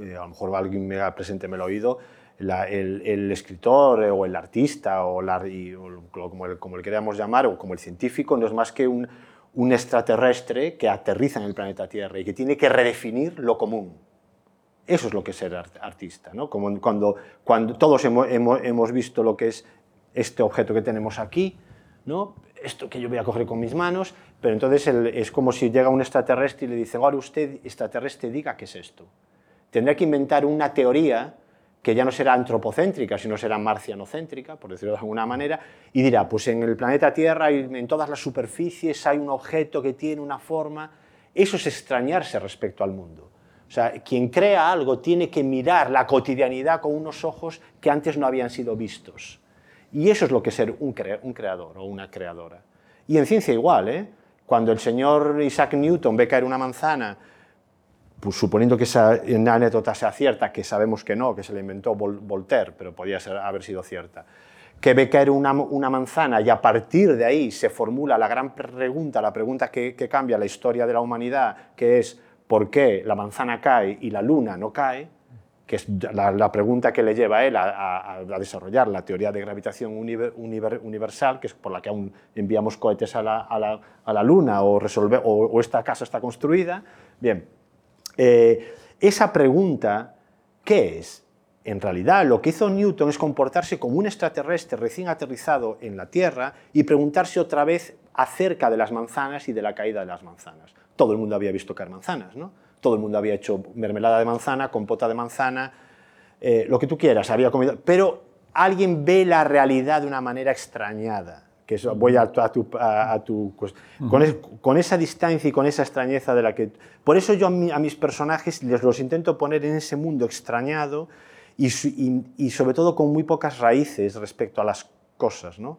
eh, a lo mejor alguien me presente me lo ha oído, el, el, escritor o el artista o, la, como, el, como el queramos llamar o como el científico no es más que un, un extraterrestre que aterriza en el planeta Tierra y que tiene que redefinir lo común. Eso es lo que es ser artista. ¿no? Como cuando, cuando todos hemos, hemos, visto lo que es este objeto que tenemos aquí, ¿no? esto que yo voy a coger con mis manos, pero entonces es como si llega un extraterrestre y le dice, ahora usted, extraterrestre, diga qué es esto. Tendrá que inventar una teoría que ya no será antropocéntrica, sino será marcianocéntrica, por decirlo de alguna manera, y dirá, pues en el planeta Tierra, en todas las superficies, hay un objeto que tiene una forma. Eso es extrañarse respecto al mundo. O sea, quien crea algo tiene que mirar la cotidianidad con unos ojos que antes no habían sido vistos. Y eso es lo que es ser un, creador o una creadora. Y en ciencia igual, ¿eh? Cuando el señor Isaac Newton ve caer una manzana pues suponiendo que esa anécdota sea cierta, que sabemos que no, que se la inventó Voltaire, pero podía ser, haber sido cierta, que ve caer una, manzana y a partir de ahí se formula la gran pregunta, la pregunta que, cambia la historia de la humanidad, que es ¿por qué la manzana cae y la luna no cae? que es la, pregunta que le lleva a él a, desarrollar la teoría de gravitación universal, que es por la que aún enviamos cohetes a la, luna o, resolver, o esta casa está construida. Bien, eh, esa pregunta, ¿qué es? En realidad, lo que hizo Newton es comportarse como un extraterrestre recién aterrizado en la Tierra y preguntarse otra vez acerca de las manzanas y de la caída de las manzanas. Todo el mundo había visto caer manzanas, ¿no? Todo el mundo había hecho mermelada de manzana, compota de manzana, eh, lo que tú quieras, había comido. Pero alguien ve la realidad de una manera extrañada que voy a, tu, a, tu con, esa distancia y con esa extrañeza de la que... Por eso yo a, mis personajes les los intento poner en ese mundo extrañado y, y, sobre todo con muy pocas raíces respecto a las cosas, ¿no?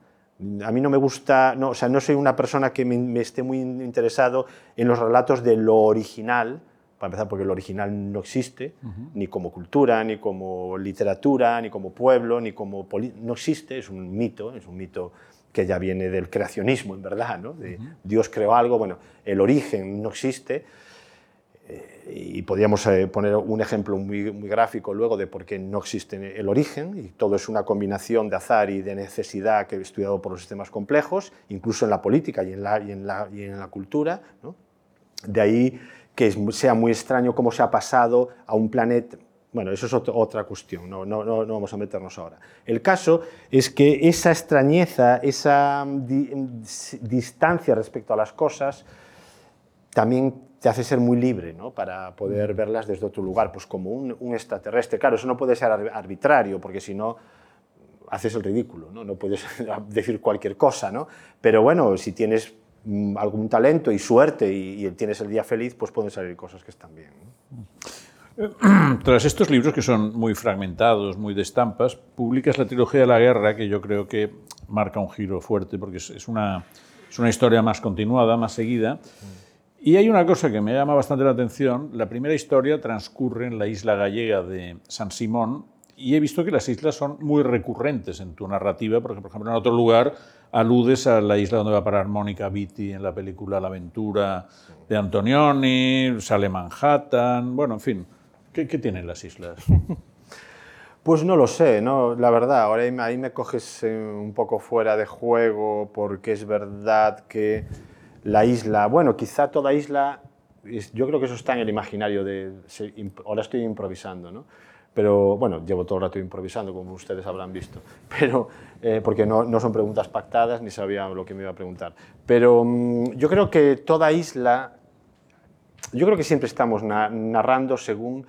A mí no me gusta, no, o sea, no soy una persona que me, esté muy interesado en los relatos de lo original, para empezar porque el original no existe, ni como cultura, ni como literatura, ni como pueblo, ni como... No existe, es un mito, es un mito que ya viene del creacionismo, en verdad, ¿no? De Dios creó algo, bueno, el origen no existe, eh, y podríamos eh, poner un ejemplo muy, muy, gráfico luego de por qué no existe el origen, y todo es una combinación de azar y de necesidad que he estudiado por los sistemas complejos, incluso en la política y en la, y en la, y en la cultura. ¿no? De ahí que sea muy extraño cómo se ha pasado a un planeta, bueno, eso es otra cuestión, no, no, no, vamos a meternos ahora. El caso es que esa extrañeza, esa distancia respecto a las cosas, también te hace ser muy libre ¿no? para poder verlas desde otro lugar, pues como un, un, extraterrestre. Claro, eso no puede ser arbitrario, porque si no haces el ridículo, ¿no? no puedes decir cualquier cosa, ¿no? pero bueno, si tienes mm, algún talento y suerte y, y, tienes el día feliz, pues pueden salir cosas que están bien. ¿no? Tras estos libros que son muy fragmentados, muy de estampas, publicas la trilogía de la guerra, que yo creo que marca un giro fuerte, porque es una, es una historia más continuada, más seguida. Y hay una cosa que me llama bastante la atención. La primera historia transcurre en la isla gallega de San Simón, y he visto que las islas son muy recurrentes en tu narrativa, porque, por ejemplo, en otro lugar aludes a la isla donde va a parar Mónica Vitti en la película La aventura de Antonioni, sale Manhattan, bueno, en fin. ¿Qué, tienen las islas? Pues no lo sé, ¿no? la verdad, ahora ahí me coges eh, un poco fuera de juego porque es verdad que la isla, bueno, quizá toda isla, yo creo que eso está en el imaginario de, ahora estoy improvisando, ¿no? Pero bueno, llevo todo el rato improvisando, como ustedes habrán visto, pero, eh, porque no, no, son preguntas pactadas ni sabía lo que me iba a preguntar. Pero mm, yo creo que toda isla, yo creo que siempre estamos narrando según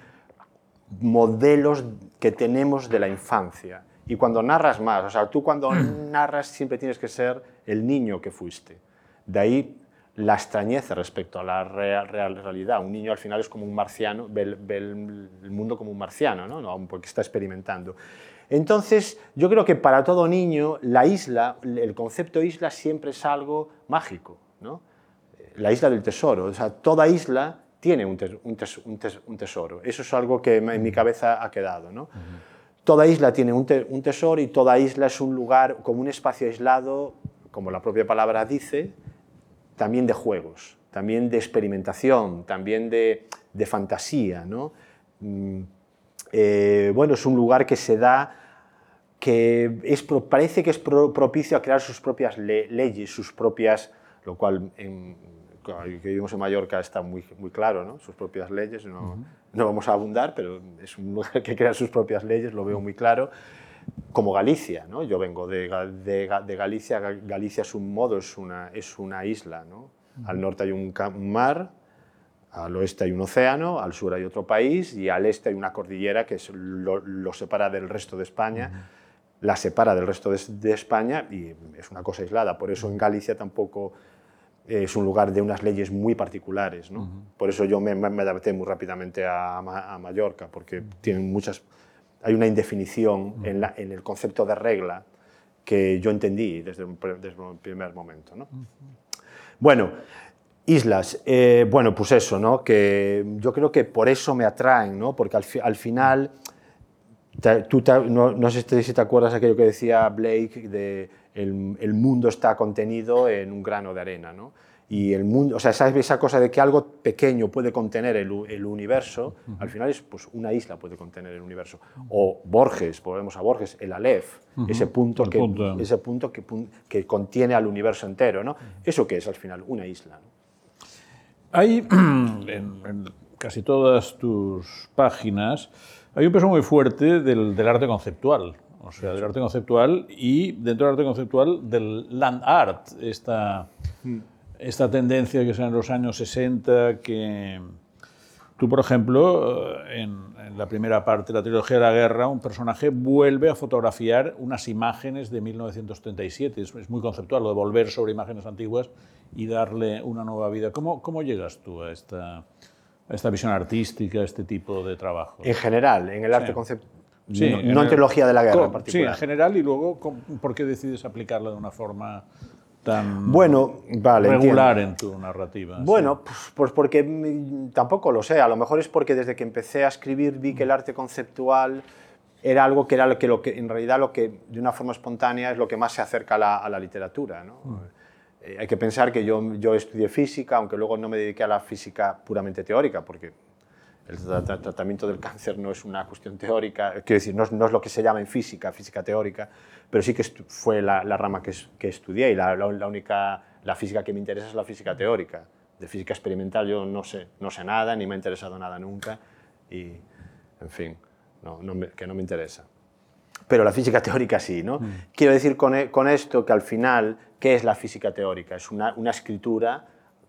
modelos que tenemos de la infancia. Y cuando narras más, o sea, tú cuando narras siempre tienes que ser el niño que fuiste. De ahí la extrañeza respecto a la real, real realidad. Un niño al final es como un marciano, ve, ve el, el, mundo como un marciano, ¿no? ¿no? porque está experimentando. Entonces, yo creo que para todo niño, la isla, el concepto isla siempre es algo mágico, ¿no? La isla del tesoro, o sea, toda isla tiene un, tes, un, tes, un, tes, un, tesoro. Eso es algo que en mi cabeza ha quedado. ¿no? Uh -huh. Toda isla tiene un, tesoro y toda isla es un lugar como un espacio aislado, como la propia palabra dice, también de juegos, también de experimentación, también de, de fantasía. ¿no? Mm, eh, bueno, es un lugar que se da que es, parece que es propicio a crear sus propias le, leyes, sus propias, lo cual en, que vivimos en Mallorca está muy, muy claro, ¿no? sus propias leyes, no, uh -huh. no vamos a abundar, pero es un lugar que crea sus propias leyes, lo veo muy claro, como Galicia, ¿no? yo vengo de, de, de Galicia, Galicia es un modo, es una, es una isla, ¿no? uh -huh. al norte hay un, un mar, al oeste hay un océano, al sur hay otro país y al este hay una cordillera que es, lo, lo, separa del resto de España, uh -huh. la separa del resto de, de, España y es una cosa aislada. Por eso en Galicia tampoco es un lugar de unas leyes muy particulares. ¿no? Uh -huh. Por eso yo me, me, adapté muy rápidamente a, a Mallorca, porque uh -huh. tienen muchas, hay una indefinición uh -huh. en, la, en, el concepto de regla que yo entendí desde, un, desde primer momento. ¿no? Bueno, islas, eh, bueno, pues eso, ¿no? que yo creo que por eso me atraen, ¿no? porque al, al final, te, tú te, no, no, sé si te acuerdas aquello que decía Blake de el, el, mundo está contenido en un grano de arena, ¿no? Y el mundo, o sea, esa, esa cosa de que algo pequeño puede contener el, el universo, uh -huh. al final es pues una isla puede contener el universo. O Borges, volvemos a Borges, el Aleph, uh -huh. ese punto, que, punto. ese punto que, que, contiene al universo entero, ¿no? Uh -huh. ¿Eso qué es al final? Una isla. ¿no? Hay en, en, casi todas tus páginas, hay un peso muy fuerte del, del arte conceptual o sea, del arte conceptual y dentro del arte conceptual del land art, esta, mm. esta tendencia que es en los años 60, que tú, por ejemplo, en, en, la primera parte de la trilogía de la guerra, un personaje vuelve a fotografiar unas imágenes de 1937, es, es muy conceptual lo de volver sobre imágenes antiguas y darle una nueva vida. ¿Cómo, cómo llegas tú a esta, a esta visión artística, a este tipo de trabajo? En general, en el arte sí. conceptual Sí, no, en trilogía de la guerra en particular. Sí, en general y luego, ¿por qué decides aplicarla de una forma tan Bueno, vale, regular entiendo. en tu narrativa? Bueno, pues, pues porque mm, tampoco lo sé. A lo mejor es porque desde que empecé a escribir vi que el arte conceptual era algo que era lo que, lo que en realidad lo que de una forma espontánea es lo que más se acerca a la, a la literatura. ¿no? Eh, hay que pensar que yo, yo estudié física, aunque luego no me dediqué a la física puramente teórica, porque el tra- tra- tratamiento del cáncer no es una cuestión teórica, quiero decir, no es, no es lo que se llama en física, física teórica, pero sí que fue la, la rama que, es- que estudié y la, la- la única, la física que me interesa es la física teórica. De física experimental yo no sé, no sé nada, ni me ha interesado nada nunca y, en fin, no, no me- que no me interesa. Pero la física teórica sí, ¿no? Quiero decir con, e- con esto que al final, ¿qué es la física teórica? Es una, una escritura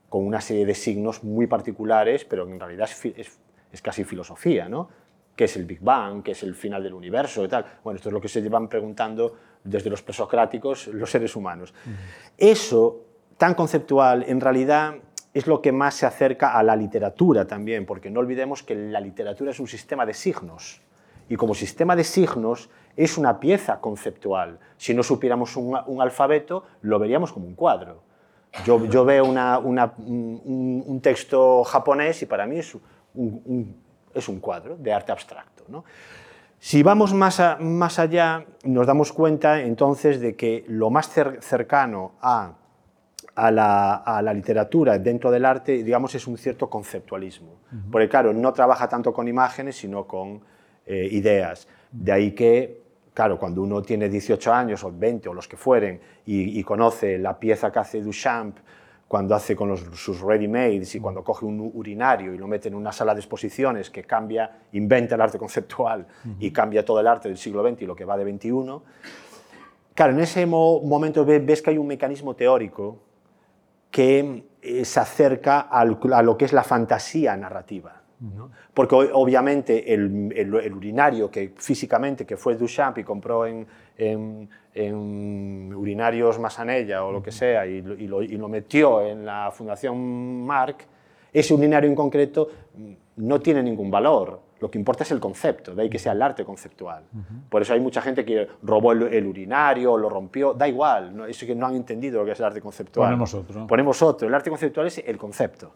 con una serie de signos muy particulares, pero en realidad es, es, es casi filosofía, ¿no? ¿Qué es el Big Bang? ¿Qué es el final del universo? Y tal. Bueno, esto es lo que se llevan preguntando desde los presocráticos los seres humanos. Eso, tan conceptual, en realidad es lo que más se acerca a la literatura también, porque no olvidemos que la literatura es un sistema de signos y como sistema de signos es una pieza conceptual. Si no supiéramos un, un alfabeto, lo veríamos como un cuadro. Yo, yo veo una- una- un, un texto japonés y para mí es un, un- es un cuadro de arte abstracto. ¿no? Si vamos más, a- más allá, nos damos cuenta entonces de que lo más cer- cercano a a la, a la literatura dentro del arte, digamos, es un cierto conceptualismo. Porque, claro, no trabaja tanto con imágenes, sino con eh, ideas. De ahí que, claro, cuando uno tiene 18 años o 20 o los que fueren y, y conoce la pieza que hace Duchamp, cuando hace con los- sus ready-mades y cuando coge un urinario y lo mete en una sala de exposiciones que cambia, inventa el arte conceptual y cambia todo el arte del siglo XX y lo que va de XXI, Claro, en ese mo- momento ve- ves que hay un mecanismo teórico que eh, se acerca al- a lo que es la fantasía narrativa. ¿No? Porque obviamente el, el- el urinario que físicamente que fue Duchamp y compró en, en- en urinarios Massanella o lo que sea y lo, y lo- y lo metió en la Fundación Marc, ese urinario en concreto no tiene ningún valor. Lo que importa es el concepto, de ahí que sea el arte conceptual. Por eso hay mucha gente que robó el, el urinario, lo rompió, da igual, no, eso que no han entendido lo que es el arte conceptual. Ponemos otro. Ponemos otro. El arte conceptual es el concepto.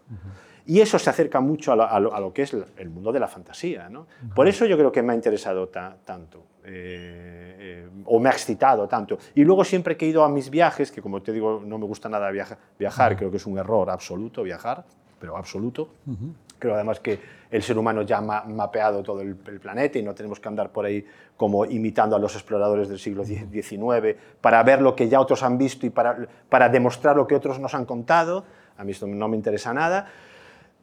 Y eso se acerca mucho a lo, a lo- a lo que es el mundo de la fantasía. ¿no? Por eso yo creo que me ha interesado ta- tanto, eh, eh, o me ha excitado tanto. Y luego siempre que he ido a mis viajes, que como te digo, no me gusta nada viaja- viajar, creo que es un error absoluto viajar, pero absoluto. Creo además que el ser humano ya ha ma- mapeado todo el, el planeta y no tenemos que andar por ahí como imitando a los exploradores del siglo XIX para ver lo que ya otros han visto y para, para demostrar lo que otros nos han contado. A mí esto no me interesa nada.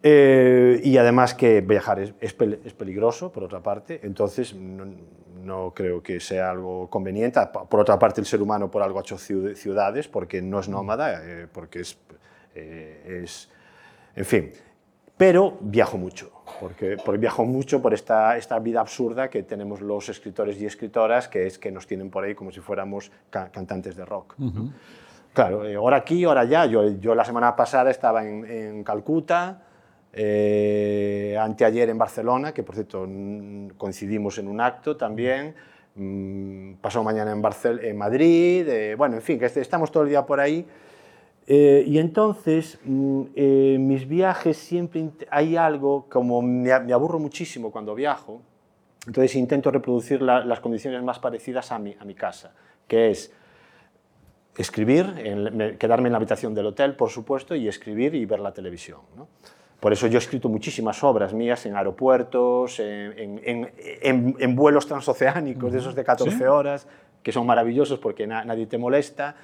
Eh, y además que viajar es, es pel- es peligroso, por otra parte, entonces no, no creo que sea algo conveniente. Por otra parte, el ser humano por algo ha hecho ciu- ciudades, porque no es nómada, eh, porque es, eh, es... En fin, pero viajo mucho, porque, porque viajo mucho por esta, esta vida absurda que tenemos los escritores y escritoras, que es que nos tienen por ahí como si fuéramos ca- cantantes de rock. ¿no? Claro, eh, ahora aquí, ahora allá. Yo, yo la semana pasada estaba en, en Calcuta, eh, anteayer en Barcelona, que por cierto coincidimos en un acto también, mm, pasado mañana en, Barcel en Madrid, eh, bueno, en fin, que est- estamos todo el día por ahí. Eh, y entonces, mm, eh, mis viajes siempre hay algo, como me, me aburro muchísimo cuando viajo, entonces intento reproducir la- las condiciones más parecidas a mi, a mi casa, que es escribir, en- me- quedarme en la habitación del hotel, por supuesto, y escribir y ver la televisión. ¿no? Por eso yo he escrito muchísimas obras mías en aeropuertos, en, en- en- en- vuelos transoceánicos, de esos de 14 ¿Sí? horas, que son maravillosos porque na- nadie te molesta,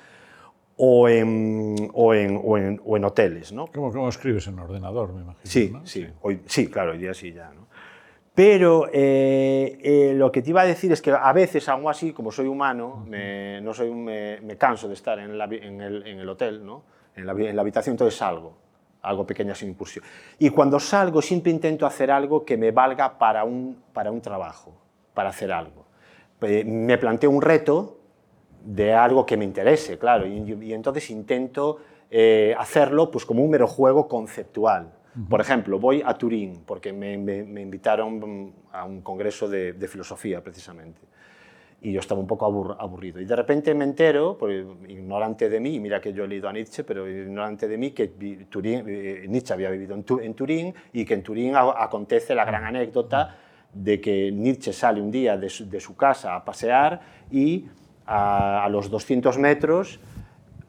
o en, o o o hoteles. ¿no? ¿Cómo, cómo escribes en ordenador, me imagino? Sí, ¿no? sí, hoy, sí, claro, hoy día sí ya. ¿no? Pero eh, eh, lo que te iba a decir es que a veces, aún así, como soy humano, me, no soy, un- me, me canso de estar en, la en el, en el hotel, ¿no? en, la, en la habitación, entonces salgo, algo pequeña sin incursión. Y cuando salgo siempre intento hacer algo que me valga para un, para un trabajo, para hacer algo. Eh, me planteo un reto de algo que me interese, claro, y, y entonces intento eh, hacerlo pues, como un mero juego conceptual. Por ejemplo, voy a Turín porque me, me- me invitaron a un congreso de, de filosofía, precisamente. Y yo estaba un poco aburrido. Y de repente me entero, por ignorante de mí, mira que yo he leído a Nietzsche, pero ignorante de mí, que Turín, eh, Nietzsche había vivido en, Turín y que en Turín acontece la gran anécdota de que Nietzsche sale un día de su, casa a pasear y a, los 200 metros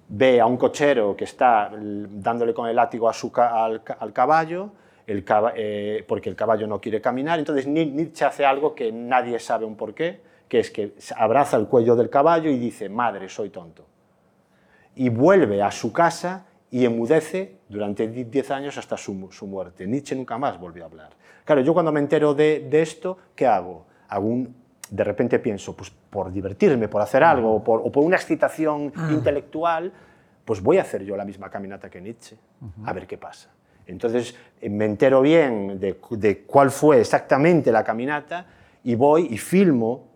ve a un cochero que está dándole con el látigo a su, al, caballo, el, eh, porque el caballo no quiere caminar. Entonces Nietzsche hace algo que nadie sabe un porqué, que es que abraza el cuello del caballo y dice, madre, soy tonto. Y vuelve a su casa y emudece durante 10 años hasta su, muerte. Nietzsche nunca más volvió a hablar. Claro, yo cuando me entero de, esto, ¿qué hago? de repente pienso, pues por divertirme, por hacer algo, o por, una excitación intelectual, pues voy a hacer yo la misma caminata que Nietzsche, a ver qué pasa. Entonces eh, me entero bien de, de cuál fue exactamente la caminata y voy y filmo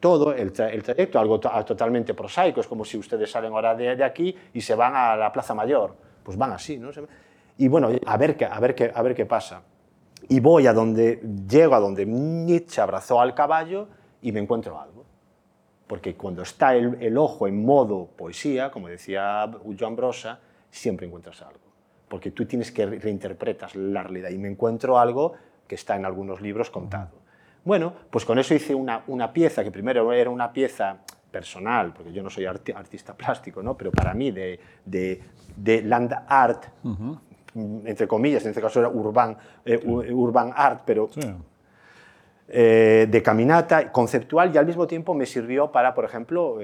todo el, trayecto, algo totalmente prosaico, es como si ustedes salen ahora de, aquí y se van a la Plaza Mayor, pues van así, ¿no? Y bueno, a ver, qué, a, ver qué, a ver qué pasa. Y voy a donde, llego a donde Nietzsche abrazó al caballo y me encuentro algo. Porque cuando está el, el ojo en modo poesía, como decía Joan Brosa, siempre encuentras algo. Porque tú tienes que reinterpretas la realidad y me encuentro algo que está en algunos libros contado. Bueno, pues con eso hice una, una pieza que primero era una pieza personal, porque yo no soy artista plástico, ¿no? pero para mí de, de, de land art, entre comillas, en este caso era urban, eh, urban art, pero eh, de caminata, conceptual, y al mismo tiempo me sirvió para, por ejemplo,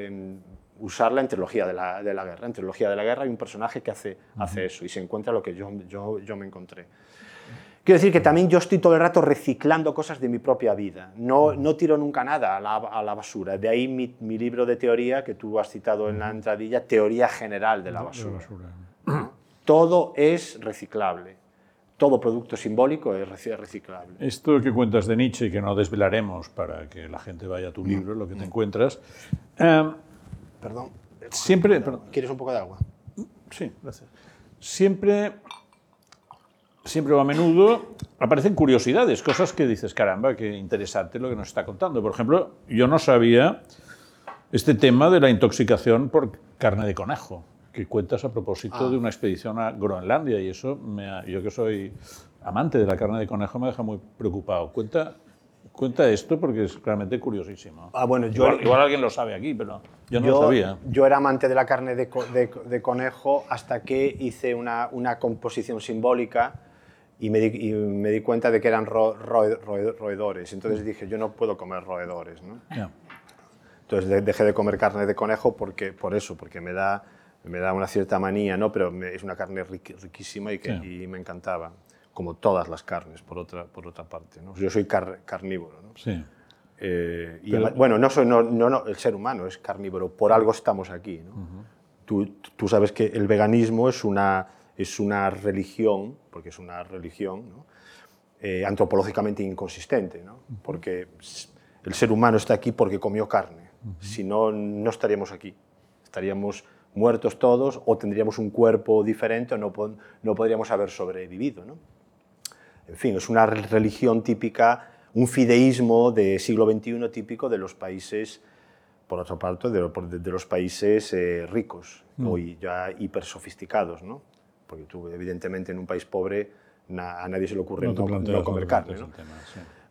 usarla en trilogía de la, de la, guerra. En trilogía de la guerra hay un personaje que hace, hace eso y se encuentra lo que yo, yo, yo me encontré. Quiero decir que también yo estoy todo el rato reciclando cosas de mi propia vida. No, no tiro nunca nada a la, a la basura. De ahí mi, mi, libro de teoría que tú has citado en la entradilla, Teoría General de la Basura. Todo es reciclable. Todo producto simbólico es reciclable. Esto que cuentas de Nietzsche, y que no desvelaremos para que la gente vaya a tu libro, lo que te encuentras. Perdón. Siempre. ¿Quieres un poco de agua? Sí, gracias. Siempre siempre o a menudo aparecen curiosidades, cosas que dices, caramba, qué interesante lo que nos está contando. Por ejemplo, yo no sabía este tema de la intoxicación por carne de conejo, que cuentas a propósito de ah. una expedición a Groenlandia, y eso, me yo que soy amante de la carne de conejo, me deja muy preocupado. Cuenta, cuenta esto porque es realmente curiosísimo. Ah, bueno, yo, igual, alguien lo sabe aquí, pero yo no lo sabía. Yo era amante de la carne de, de, conejo hasta que hice una, una composición simbólica y me, di, me di, cuenta de que eran roedores. Entonces dije, yo no puedo comer roedores. ¿no? Entonces dejé de comer carne de conejo porque, por eso, porque me da, me da una cierta manía, ¿no? pero es una carne riquísima y, que, y me encantaba, como todas las carnes, por otra, por otra parte. ¿no? Yo soy carnívoro. ¿no? Sí. Eh, y bueno, no, soy, no, no, el ser humano es carnívoro, por algo estamos aquí. ¿no? tú, tú sabes que el veganismo es una es una religión, porque es una religión eh, antropológicamente inconsistente, ¿no? porque el ser humano está aquí porque comió carne, si no, no estaríamos aquí, estaríamos muertos todos o tendríamos un cuerpo diferente o no, no podríamos haber sobrevivido. ¿no? En fin, es una religión típica, un fideísmo del siglo XXI típico de los países, por otra parte, de, de los países eh, ricos, hoy ya hiper sofisticados. ¿no? Porque tú, evidentemente, en un país pobre a nadie se le ocurre no, comer carne. ¿no?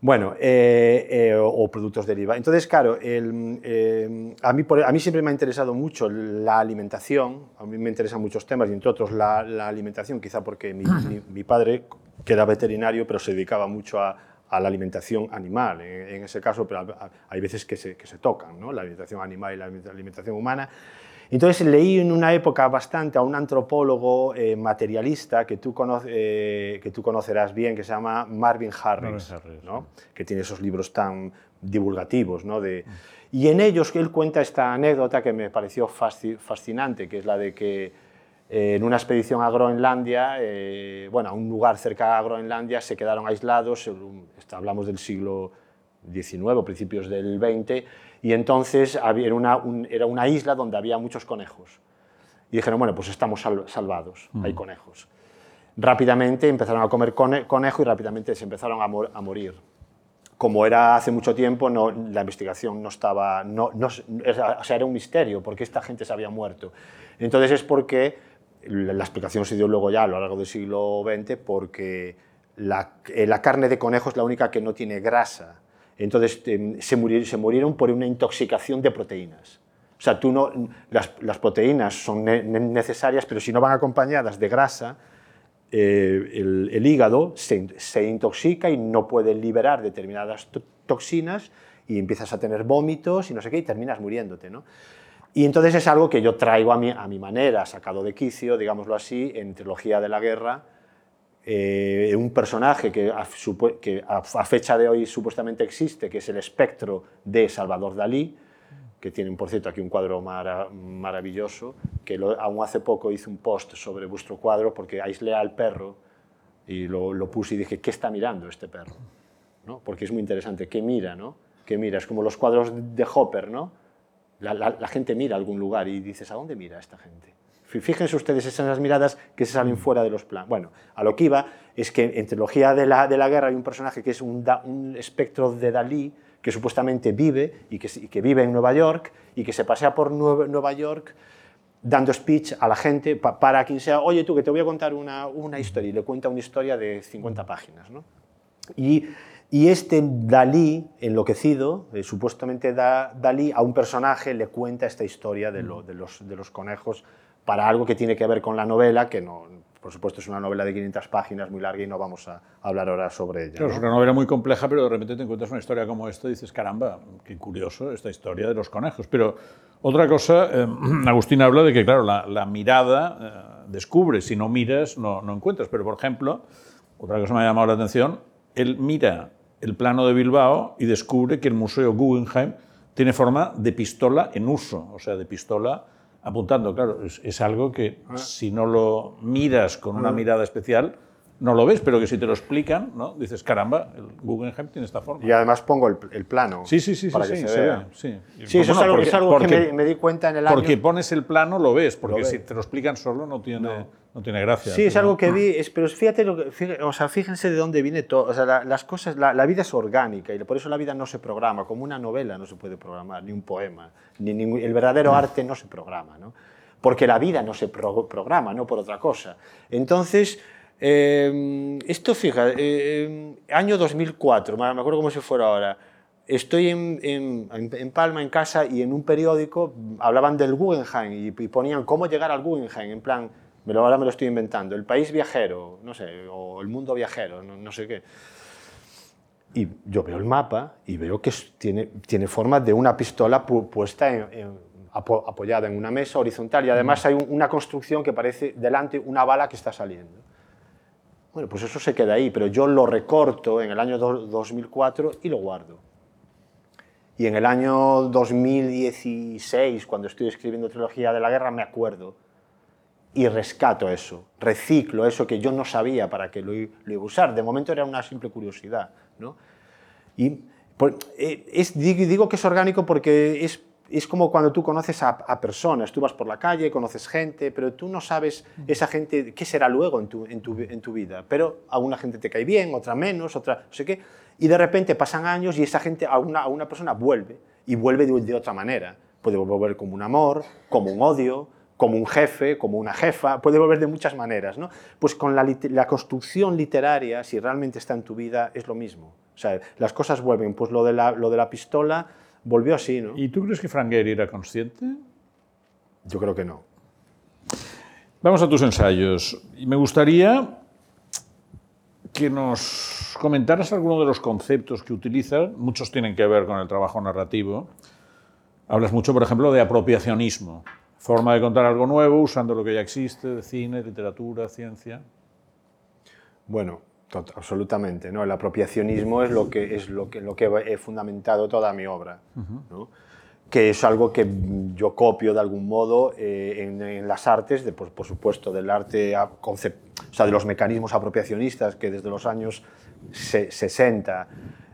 Bueno, eh, eh, o, productos derivados. Entonces, claro, eh, a, mí, a mí siempre me ha interesado mucho la alimentación, a mí me interesan muchos temas, y entre otros la, alimentación, quizá porque mi, padre, que era veterinario, pero se dedicaba mucho a, la alimentación animal, en, ese caso, pero hay veces que se, que se tocan, ¿no? la alimentación animal y la alimentación humana. Entonces leí en una época bastante a un antropólogo eh, materialista que tú, eh, que tú conocerás bien, que se llama Marvin Harris, ¿no? que tiene esos libros tan divulgativos. ¿no? De, y en ellos él cuenta esta anécdota que me pareció fascinante, que es la de que eh, en una expedición a Groenlandia, bueno, a un lugar cerca de Groenlandia, se quedaron aislados, hablamos del siglo XIX, principios del XX, y entonces era una, era una isla donde había muchos conejos. Y dijeron, bueno, pues estamos salvados, hay conejos. Rápidamente empezaron a comer conejo y rápidamente se empezaron a, morir. como era hace mucho tiempo, no, la investigación no estaba, no, no, o sea, era un misterio, porque esta gente se había muerto. Entonces es porque, la explicación se dio luego ya a lo largo del siglo XX, porque la, eh, la carne de conejo es la única que no tiene grasa. Entonces em, se, murieron, por una intoxicación de proteínas. O sea, tú no, las, proteínas son ne necesarias, pero si no van acompañadas de grasa, eh, el, hígado se, intoxica y no puede liberar determinadas to toxinas y empiezas a tener vómitos y no sé qué y terminas muriéndote. ¿no? Y entonces es algo que yo traigo a mi, a mi manera, sacado de quicio, digámoslo así, en Trilogía de la Guerra, eh, un personaje que, a, fecha de hoy supuestamente existe, que es el espectro de Salvador Dalí, que tienen, por cierto, aquí un cuadro mara, maravilloso, que aún hace poco hice un post sobre vuestro cuadro porque aislé al perro y lo, puse y dije, ¿qué está mirando este perro? ¿No? Porque es muy interesante, ¿qué mira? ¿no? ¿Qué mira? Es como los cuadros de Hopper, ¿no? La, gente mira algún lugar y dices, ¿a dónde mira esta gente? Fíjense ustedes esas miradas que se salen fuera de los planos. Bueno, a lo que iba es que en Trilogía de la, de la Guerra hay un personaje que es un, un espectro de Dalí, que supuestamente vive y que, y que, vive en Nueva York y que se pasea por Nueva York dando speech a la gente pa, para quien sea, oye tú que te voy a contar una, una historia y le cuenta una historia de 50 páginas. ¿no? Y, y, este Dalí, enloquecido, eh, supuestamente da, Dalí a un personaje le cuenta esta historia de, lo, de, los, de los conejos para algo que tiene que ver con la novela, que no, por supuesto, es una novela de 500 páginas, muy larga, y no vamos a hablar ahora sobre ella. Claro, ¿no? Es una novela muy compleja, pero de repente te encuentras una historia como esta y dices, caramba, qué curioso esta historia de los conejos. Pero otra cosa, eh, Agustín habla de que, claro, la, la mirada eh, descubre, si no miras, no, no encuentras. Pero, por ejemplo, otra cosa me ha llamado la atención, él mira el plano de Bilbao y descubre que el Museo Guggenheim tiene forma de pistola en uso, o sea, de pistola apuntando. Claro, es, es algo que ah. si no lo miras con una ah. mirada especial, no lo ves, pero que si te lo explican, ¿no? dices, caramba, el Guggenheim tiene esta forma. Y además pongo el, el plano sí, sí, sí, para sí, que sí, se, se vea. Ve, sí, sí eso es algo, porque, es algo porque, que me, me, di cuenta en el año. Porque pones el plano, lo ves, porque lo si te lo explican solo no tiene, no. No tiene gracia. Sí, es algo que vi, es, pero fíjate, lo que, fíjate, o sea, fíjense de dónde viene todo. O sea, la, las cosas, la, la, vida es orgánica y por eso la vida no se programa, como una novela no se puede programar, ni un poema, ni, ni el verdadero arte no se programa, ¿no? porque la vida no se pro programa, no por otra cosa. Entonces, eh, esto, fija, eh, año 2004, me acuerdo como si fuera ahora, estoy en, en, en, Palma, en casa, y en un periódico hablaban del Guggenheim y, y, ponían cómo llegar al Guggenheim, en plan, me lo, ahora me lo estoy inventando, el país viajero, no sé, o el mundo viajero, no, no sé qué. Y yo veo el mapa y veo que tiene, tiene forma de una pistola pu puesta en, en apoyada en una mesa horizontal y además hay una construcción que parece delante una bala que está saliendo. Bueno, pues eso se queda ahí, pero yo lo recorto en el año 2004 y lo guardo. Y en el año 2016, cuando estoy escribiendo Trilogía de la Guerra, me acuerdo y rescato eso, reciclo eso que yo no sabía para qué lo, lo iba a usar. De momento era una simple curiosidad. ¿no? Y por, eh, es, digo que es orgánico porque es es como cuando tú conoces a, a, personas, tú vas por la calle, conoces gente, pero tú no sabes esa gente qué será luego en tu, en tu, en tu vida. Pero a una gente te cae bien, otra menos, otra no sé qué. Y de repente pasan años y esa gente, a una, a una persona vuelve, y vuelve de, de otra manera. Puede volver como un amor, como un odio, como un jefe, como una jefa, puede volver de muchas maneras. ¿no? Pues con la, la, construcción literaria, si realmente está en tu vida, es lo mismo. O sea, las cosas vuelven. Pues lo de la, lo de la pistola volvió así, ¿no? ¿Y tú crees que Frank Gehry era consciente? Yo creo que no. Vamos a tus ensayos. Y me gustaría que nos comentaras alguno de los conceptos que utilizas. Muchos tienen que ver con el trabajo narrativo. Hablas mucho, por ejemplo, de apropiacionismo. Forma de contar algo nuevo usando lo que ya existe, de cine, literatura, ciencia. Bueno, absolutamente. ¿no? El apropiacionismo es lo que, es lo que, lo que he fundamentado toda mi obra. Uh -huh. ¿no? que es algo que yo copio de algún modo eh, en, en, las artes, de, por, por, supuesto, del arte, o sea, de los mecanismos apropiacionistas que desde los años 60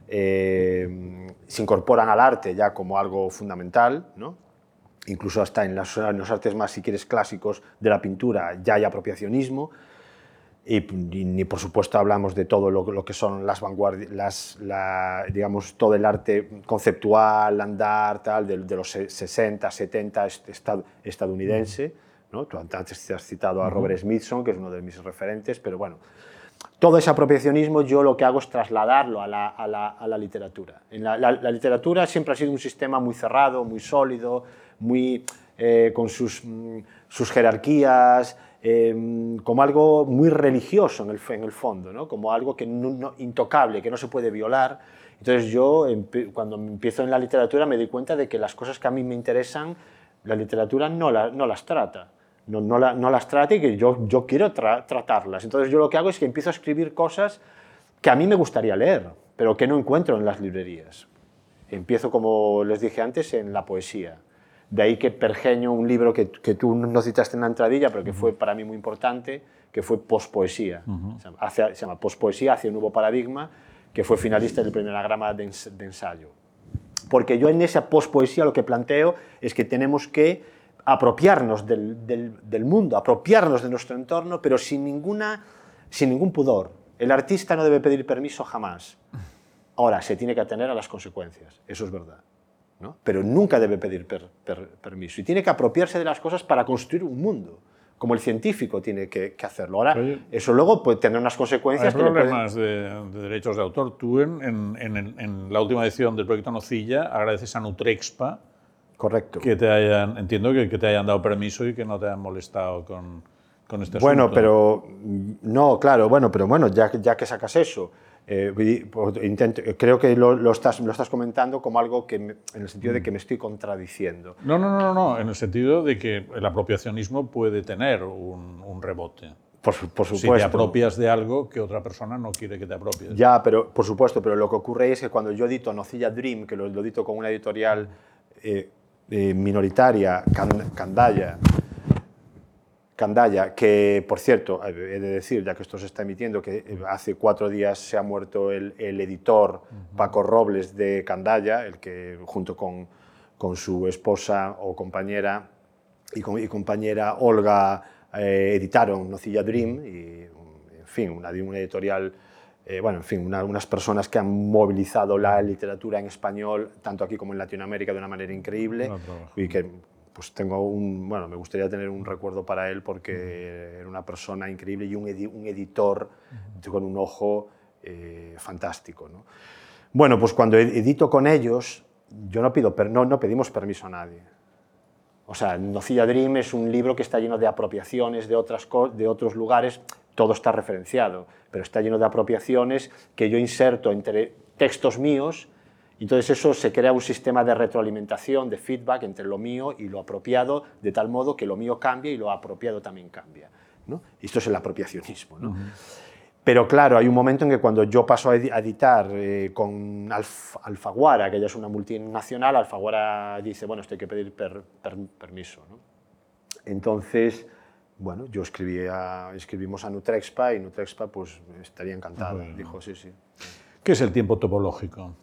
eh, se incorporan al arte ya como algo fundamental, ¿no? Incluso hasta en, las, en, los artes más, si quieres, clásicos de la pintura ya hay apropiacionismo, y, ni por supuesto hablamos de todo lo, lo que son las vanguardias, las, la, digamos, todo el arte conceptual, andar, tal, de, de los 60, 70 estadounidense. ¿no? Tú antes has citado a Robert Smithson, que es uno de mis referentes, pero bueno, todo ese apropiacionismo yo lo que hago es trasladarlo a la, a la, a la literatura. En la, la, literatura siempre ha sido un sistema muy cerrado, muy sólido, muy, eh, con sus, mm, sus jerarquías, eh, como algo muy religioso en el, en el fondo, ¿no? como algo que no, no, intocable, que no se puede violar. Entonces yo, cuando empiezo en la literatura, me doy cuenta de que las cosas que a mí me interesan, la literatura no, la, no las trata. No, no, la, no, las trata y que yo, yo quiero tra tratarlas. Entonces yo lo que hago es que empiezo a escribir cosas que a mí me gustaría leer, pero que no encuentro en las librerías. Empiezo, como les dije antes, en la poesía. De ahí que pergeño un libro que, que, tú no citaste en la entradilla, pero que fue para mí muy importante, que fue Pospoesía. Uh -huh. se, llama, se llama Pospoesía hacia un nuevo paradigma, que fue finalista del primer grama de, de ensayo. Porque yo en esa pospoesía lo que planteo es que tenemos que apropiarnos del, del, del, mundo, apropiarnos de nuestro entorno, pero sin, ninguna, sin ningún pudor. El artista no debe pedir permiso jamás. Ahora, se tiene que atener a las consecuencias, eso es verdad. ¿No? pero nunca debe pedir per, per, permiso y tiene que apropiarse de las cosas para construir un mundo como el científico tiene que, que hacerlo. Ahora, Oye, eso luego puede tener unas consecuencias. Hay problemas pueden... de, de, derechos de autor. Tú, en, en, en, la última edición del proyecto Nocilla, agradeces a Nutrexpa Correcto. que te hayan, entiendo que, que te hayan dado permiso y que no te hayan molestado con, con este bueno, asunto. Bueno, pero no, claro, bueno, pero bueno, ya, ya que sacas eso, eh, intento, creo que lo, lo, estás, lo estás comentando como algo que, me, en el sentido de que me estoy contradiciendo. No, no, no, no, en el sentido de que el apropiacionismo puede tener un, un rebote. Por, por, supuesto. Si te apropias de algo que otra persona no quiere que te apropies. Ya, pero por supuesto, pero lo que ocurre es que cuando yo edito Nocilla Dream, que lo, lo edito con una editorial eh, eh, minoritaria, Candaya, Candaya, que por cierto, he de decir, ya que esto se está emitiendo, que hace cuatro días se ha muerto el, el editor Paco Robles de Candaya, el que junto con, con su esposa o compañera y, con, y compañera Olga eh, editaron Nocilla Dream, y en fin, una, una editorial, eh, bueno, en fin, una, unas personas que han movilizado la literatura en español, tanto aquí como en Latinoamérica, de una manera increíble, y que pues tengo un, bueno, me gustaría tener un recuerdo para él porque era una persona increíble y un, edi un editor con un ojo eh, fantástico. ¿no? Bueno, pues cuando edito con ellos, yo no, pido, no, no pedimos permiso a nadie. O sea, Nocilla Dream es un libro que está lleno de apropiaciones de, otras de otros lugares, todo está referenciado, pero está lleno de apropiaciones que yo inserto entre textos míos entonces eso se crea un sistema de retroalimentación, de feedback entre lo mío y lo apropiado, de tal modo que lo mío cambia y lo apropiado también cambia. ¿no? Esto es el apropiacionismo. ¿no? Uh -huh. Pero claro, hay un momento en que cuando yo paso a editar eh, con Alf Alfaguara, que ella es una multinacional, Alfaguara dice, bueno, esto hay que pedir per, per, permiso. ¿no? Entonces, bueno, yo escribí a, escribimos a Nutrexpa y Nutrexpa pues estaría encantada. -huh. Dijo, sí, sí. ¿Qué es el tiempo topológico?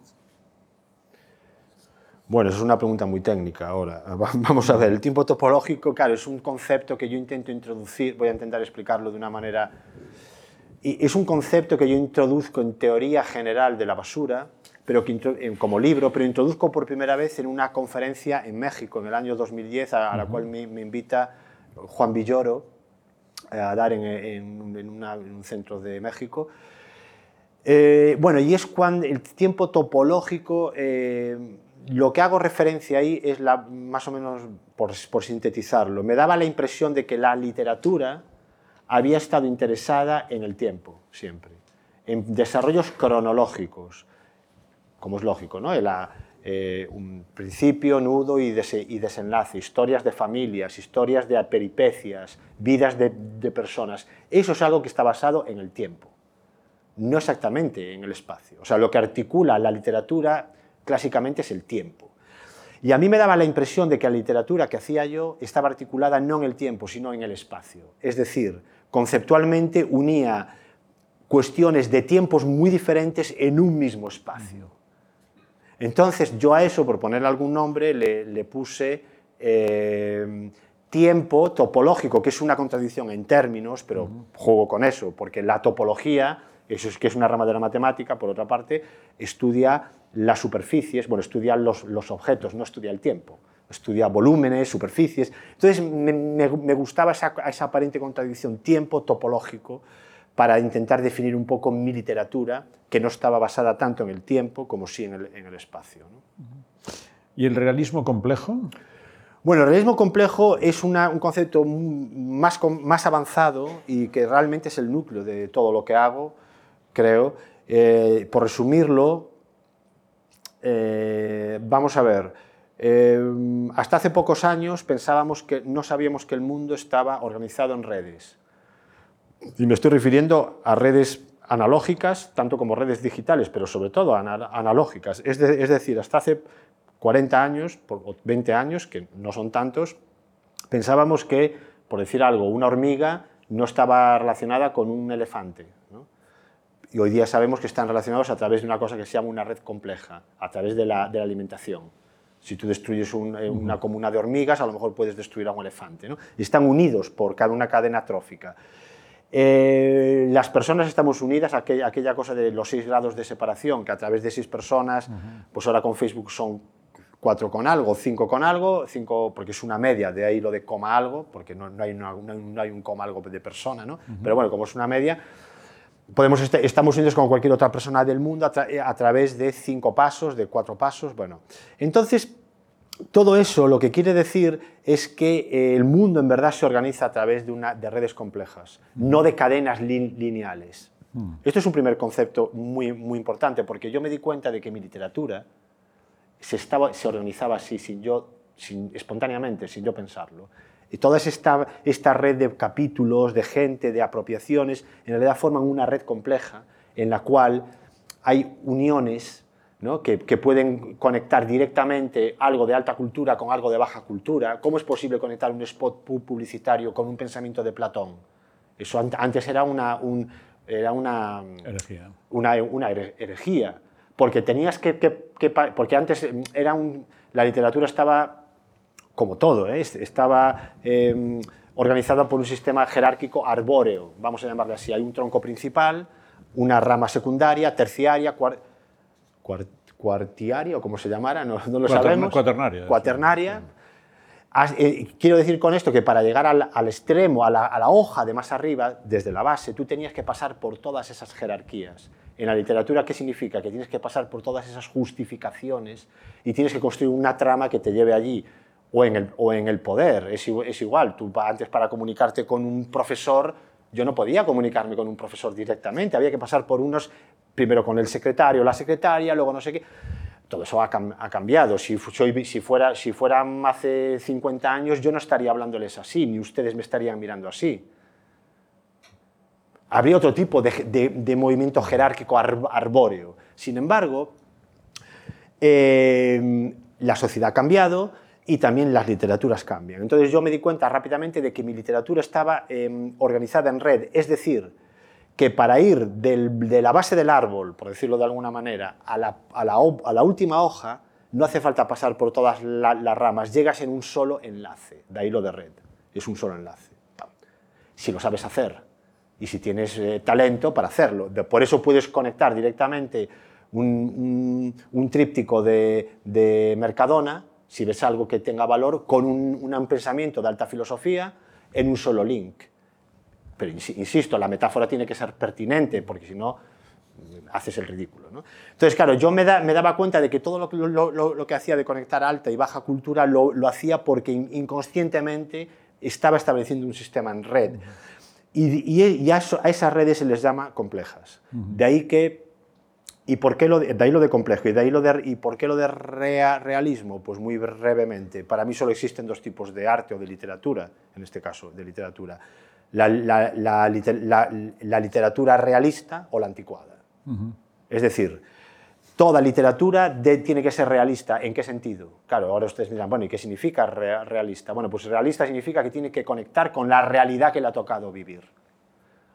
Bueno, eso es una pregunta muy técnica ahora. Vamos a ver, el tiempo topológico, claro, es un concepto que yo intento introducir, voy a intentar explicarlo de una manera... Y es un concepto que yo introduzco en teoría general de la basura, pero que como libro, pero introduzco por primera vez en una conferencia en México en el año 2010, a, la uh -huh. cual me, me, invita Juan Villoro a dar en, en, en, una, en un centro de México. Eh, bueno, y es cuando el tiempo topológico... Eh, lo que hago referencia ahí es la, más o menos, por, sintetizarlo, me daba la impresión de que la literatura había estado interesada en el tiempo, siempre, en desarrollos cronológicos, como es lógico, ¿no? La, eh, un principio, nudo y, desenlace, historias de familias, historias de peripecias, vidas de, de personas. Eso es algo que está basado en el tiempo, no exactamente en el espacio. O sea, lo que articula la literatura clásicamente es el tiempo. Y a mí me daba la impresión de que la literatura que hacía yo estaba articulada no en el tiempo, sino en el espacio. Es decir, conceptualmente unía cuestiones de tiempos muy diferentes en un mismo espacio. Entonces yo a eso, por ponerle algún nombre, le, le puse eh, tiempo topológico, que es una contradicción en términos, pero juego con eso, porque la topología, eso es que es una rama de la matemática, por otra parte, estudia las superficies, bueno, estudia los, los objetos, no estudia el tiempo, estudia volúmenes, superficies. Entonces me, me, gustaba esa, esa aparente contradicción, tiempo topológico, para intentar definir un poco mi literatura, que no estaba basada tanto en el tiempo como sí en el, en el espacio. ¿no? ¿Y el realismo complejo? Bueno, el realismo complejo es una, un concepto más, más avanzado y que realmente es el núcleo de todo lo que hago, creo. Eh, por resumirlo, eh, vamos a ver, eh, hasta hace pocos años pensábamos que no sabíamos que el mundo estaba organizado en redes. Y me estoy refiriendo a redes analógicas, tanto como redes digitales, pero sobre todo analógicas. Es, es decir, hasta hace 40 años, o 20 años, que no son tantos, pensábamos que, por decir algo, una hormiga no estaba relacionada con un elefante. Y hoy día sabemos que están relacionados a través de una cosa que se llama una red compleja, a través de la, de la alimentación. Si tú destruyes eh, una comuna de hormigas, a lo mejor puedes destruir a un elefante. ¿no? Y están unidos por cada una cadena trófica. Eh, las personas estamos unidas a aquella, aquella, cosa de los seis grados de separación, que a través de seis personas, pues ahora con Facebook son 4 con algo, 5 con algo, 5 porque es una media, de ahí lo de coma algo, porque no, no, hay, no hay, un coma algo de persona, ¿no? Pero bueno, como es una media, podemos estamos unidos con cualquier otra persona del mundo a, a través de 5 pasos, de 4 pasos, bueno. Entonces, todo eso lo que quiere decir es que eh, el mundo en verdad se organiza a través de, una, de redes complejas, no de cadenas lineales. Esto es un primer concepto muy, muy importante, porque yo me di cuenta de que mi literatura, se, estaba, se organizaba así, sin yo, sin, espontáneamente, sin yo pensarlo. Y toda esta, esta red de capítulos, de gente, de apropiaciones, en realidad forman una red compleja en la cual hay uniones ¿no? que, que, pueden conectar directamente algo de alta cultura con algo de baja cultura. ¿Cómo es posible conectar un spot publicitario con un pensamiento de Platón? Eso antes era una, un, era una herejía. Una, una herejía porque tenías que, porque antes era un, la literatura estaba como todo, ¿eh? estaba eh, organizada por un sistema jerárquico arbóreo, vamos a llamarlo así. Hay un tronco principal, una rama secundaria, terciaria, cuartiaria o como se llamara, no, no lo sabemos. Cuaternaria. Cuaternaria. Eh, quiero decir con esto que para llegar al, al extremo, a la, a la hoja de más arriba, desde la base, tú tenías que pasar por todas esas jerarquías. En la literatura, ¿qué significa? Que tienes que pasar por todas esas justificaciones y tienes que construir una trama que te lleve allí. O en el, o en el poder, es, es igual. Tú antes para comunicarte con un profesor, yo no podía comunicarme con un profesor directamente, había que pasar por unos, primero con el secretario, la secretaria, luego no sé qué. Todo eso ha, cambiado. Si, soy, si, fuera, si fueran hace 50 años, yo no estaría hablándoles así, ni ustedes me estarían mirando así habría otro tipo de, movimiento jerárquico arbóreo. Sin embargo, eh, la sociedad ha cambiado y también las literaturas cambian. Entonces yo me di cuenta rápidamente de que mi literatura estaba em, organizada en red, es decir, que para ir de la base del árbol, por decirlo de alguna manera, a la, última hoja, no hace falta pasar por todas las ramas, llegas en un solo enlace, de ahí lo de red, es un solo enlace. Si lo sabes hacer, y si tienes eh, talento para hacerlo. Por eso puedes conectar directamente un, tríptico de, Mercadona, si ves algo que tenga valor, con un, pensamiento de alta filosofía en un solo link. Pero insisto, la metáfora tiene que ser pertinente, porque si no, haces el ridículo. Entonces, claro, yo me, daba cuenta de que todo lo, que hacía de conectar alta y baja cultura lo, hacía porque inconscientemente estaba estableciendo un sistema en red. Y, a, esas redes se les llama complejas. De ahí que, ¿y por qué lo de, ahí lo de complejo? ¿Y, de ahí lo de, ¿y por qué lo de realismo? Pues muy brevemente. Para mí solo existen dos tipos de arte o de literatura, en este caso, de literatura. La, la, literatura realista o la anticuada. Es decir, toda literatura tiene que ser realista. ¿En qué sentido? Claro, ahora ustedes dirán, bueno, ¿y qué significa realista? Bueno, pues realista significa que tiene que conectar con la realidad que le ha tocado vivir.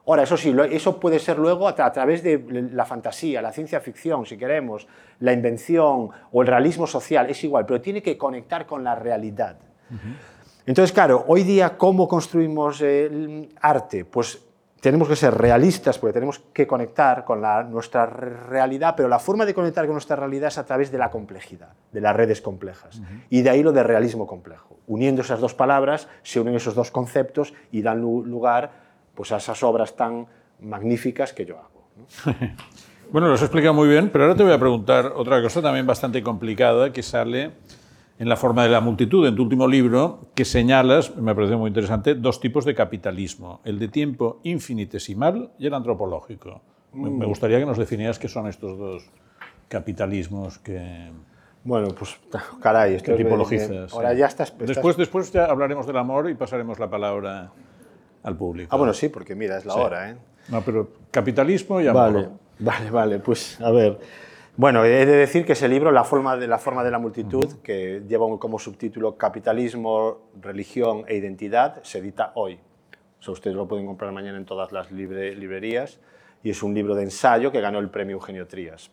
Ahora, eso sí, eso puede ser luego a, través de la fantasía, la ciencia ficción, si queremos, la invención o el realismo social, es igual, pero tiene que conectar con la realidad. Entonces, claro, hoy día, ¿cómo construimos el arte? Pues tenemos que ser realistas porque tenemos que conectar con la, nuestra realidad, pero la forma de conectar con nuestra realidad es a través de la complejidad, de las redes complejas. Y de ahí lo de realismo complejo. Uniendo esas dos palabras, se unen esos dos conceptos y dan lugar pues, a esas obras tan magníficas que yo hago. bueno, lo has explicado muy bien, pero ahora te voy a preguntar otra cosa también bastante complicada que sale en La forma de la multitud, en tu último libro, que señalas, me parece muy interesante, dos tipos de capitalismo, el de tiempo infinitesimal y el antropológico. Me mm. gustaría que nos definieras qué son estos dos capitalismos que... Bueno, pues caray, que tipologizas. Ahora ya estás, Después, después ya hablaremos del amor y pasaremos la palabra al público. Ah, bueno, sí, porque mira, es la hora, ¿eh? No, pero capitalismo y amor. Vale, vale, vale. Pues a ver. Bueno, he de decir que ese libro, La forma de la, forma de la multitud, que lleva como subtítulo Capitalismo, religión e identidad, se edita hoy. O ustedes lo pueden comprar mañana en todas las librerías y es un libro de ensayo que ganó el premio Eugenio Trías.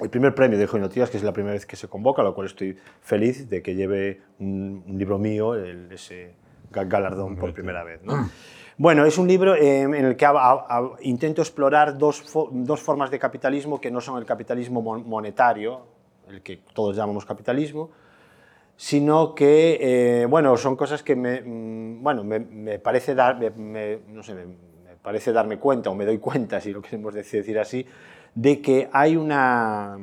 El primer premio de Eugenio Trías, que es la primera vez que se convoca, lo cual estoy feliz de que lleve un, libro mío, ese galardón por primera vez. ¿no? Bueno, es un libro eh, en el que intento explorar dos, formas de capitalismo que no son el capitalismo monetario, el que todos llamamos capitalismo, sino que, eh, bueno, son cosas que me, mm, bueno, me, parece dar, no sé, me, parece darme cuenta, o me doy cuenta, si lo queremos decir así, de que hay, una,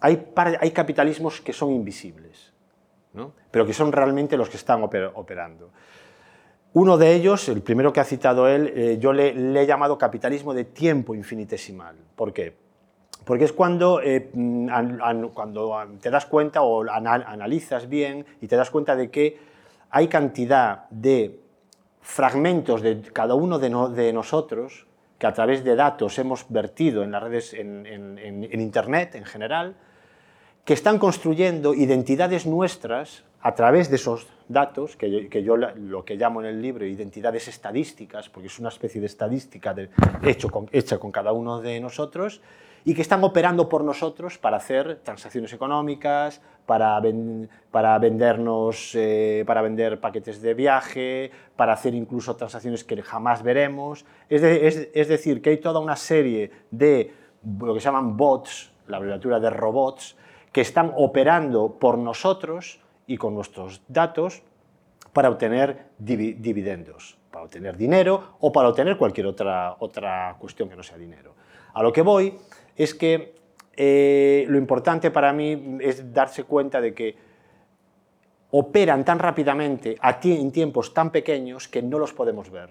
hay, hay capitalismos que son invisibles, ¿no? pero que son realmente los que están operando. Uno de ellos, el primero que ha citado él, eh, yo le, he llamado capitalismo de tiempo infinitesimal. ¿Por qué? Porque es cuando, eh, cuando te das cuenta o analizas bien y te das cuenta de que hay cantidad de fragmentos de cada uno de, nosotros que a través de datos hemos vertido en las redes, en Internet en general, que están construyendo identidades nuestras a través de esos datos, que yo, lo que llamo en el libro identidades estadísticas, porque es una especie de estadística hecha con cada uno de nosotros, y que están operando por nosotros para hacer transacciones económicas, para, para, vendernos, eh, para vender paquetes de viaje, para hacer incluso transacciones que jamás veremos. Es, es decir, que hay toda una serie de lo que se llaman bots, la abreviatura de robots, que están operando por nosotros y con nuestros datos para obtener dividendos, para obtener dinero o para obtener cualquier otra, otra cuestión que no sea dinero. A lo que voy es que eh, lo importante para mí es darse cuenta de que operan tan rápidamente en tiempos tan pequeños que no los podemos ver.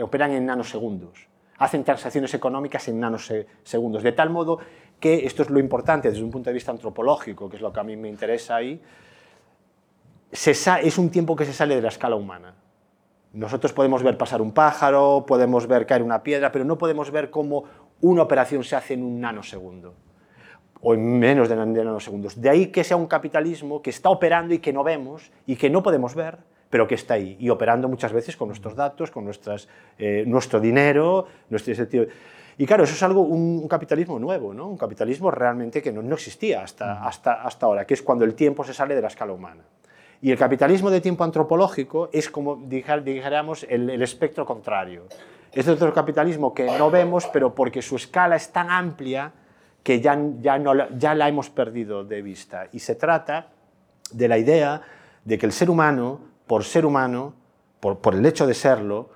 Operan en nanosegundos. Hacen transacciones económicas en nanosegundos. De tal modo que esto es lo importante desde un punto de vista antropológico, que es lo que a mí me interesa ahí, es un tiempo que se sale de la escala humana. Nosotros podemos ver pasar un pájaro, podemos ver caer una piedra, pero no podemos ver cómo una operación se hace en un nanosegundo o en menos de nanosegundos. De ahí que sea un capitalismo que está operando y que no vemos y que no podemos ver, pero que está ahí y operando muchas veces con nuestros datos, con nuestras, eh, nuestro dinero, nuestro sentido. Y claro, eso es algo, un, capitalismo nuevo, ¿no? un capitalismo realmente que no, no existía hasta, hasta, hasta ahora, que es cuando el tiempo se sale de la escala humana. Y el capitalismo de tiempo antropológico es como, dijéramos, el, espectro contrario. Es otro capitalismo que no vemos, pero porque su escala es tan amplia que ya, ya, ya la hemos perdido de vista. Y se trata de la idea de que el ser humano, por ser humano, por, por el hecho de serlo,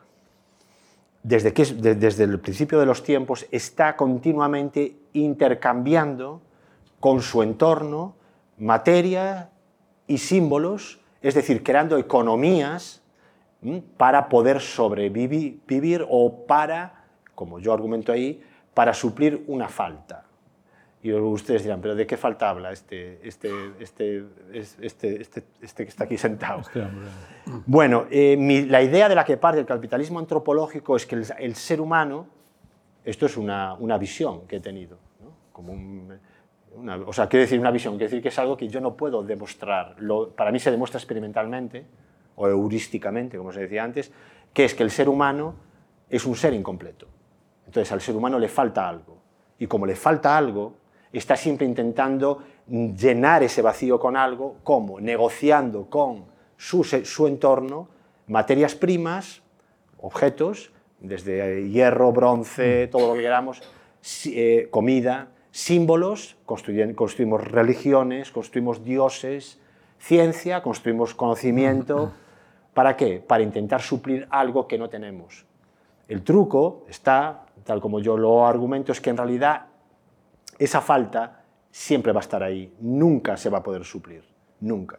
desde, que, desde el principio de los tiempos, está continuamente intercambiando con su entorno materia y símbolos, es decir, creando economías para poder sobrevivir o para, como yo argumento ahí, para suplir una falta. Y ustedes dirán, ¿pero de qué falta habla este, este, este, este, este, este que está aquí sentado? Este bueno, eh, la idea de la que parte el capitalismo antropológico es que el, ser humano, esto es una, una, visión que he tenido, ¿no? como un, o sea, quiero decir una visión, quiero decir que es algo que yo no puedo demostrar. para mí se demuestra experimentalmente o heurísticamente, como se decía antes, que es que el ser humano es un ser incompleto. Entonces al ser humano le falta algo. Y como le falta algo, está siempre intentando llenar ese vacío con algo, como negociando con su, su entorno, materias primas, objetos, desde hierro, bronce, todo lo que queramos, eh, comida, símbolos, construimos religiones, construimos dioses, ciencia, construimos conocimiento. ¿Para qué? Para intentar suplir algo que no tenemos. El truco está, tal como yo lo argumento, es que en realidad esa falta siempre va a estar ahí, nunca se va a poder suplir, nunca.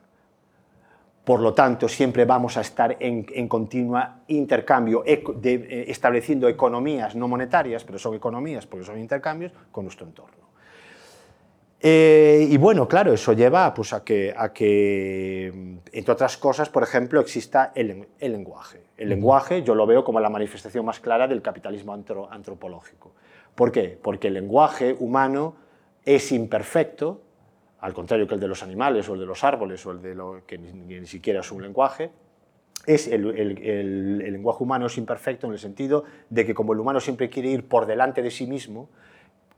Por lo tanto, siempre vamos a estar en, en continua intercambio, eh, estableciendo economías no monetarias, pero son economías porque son intercambios, con nuestro entorno. Eh, y bueno, claro, eso lleva pues, a, que, a que, entre otras cosas, por ejemplo, exista el, el lenguaje. El lenguaje yo lo veo como la manifestación más clara del capitalismo antropológico. ¿Por qué? Porque el lenguaje humano es imperfecto, al contrario que el de los animales o el de los árboles o el de lo que ni, siquiera es un lenguaje, es el, lenguaje humano es imperfecto en el sentido de que como el humano siempre quiere ir por delante de sí mismo,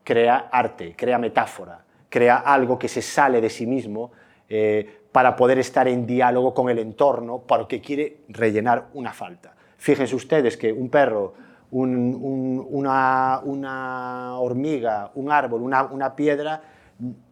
crea arte, crea metáfora, crea algo que se sale de sí mismo eh, para poder estar en diálogo con el entorno, porque quiere rellenar una falta. Fíjense ustedes que un perro, una, hormiga, un árbol, una piedra,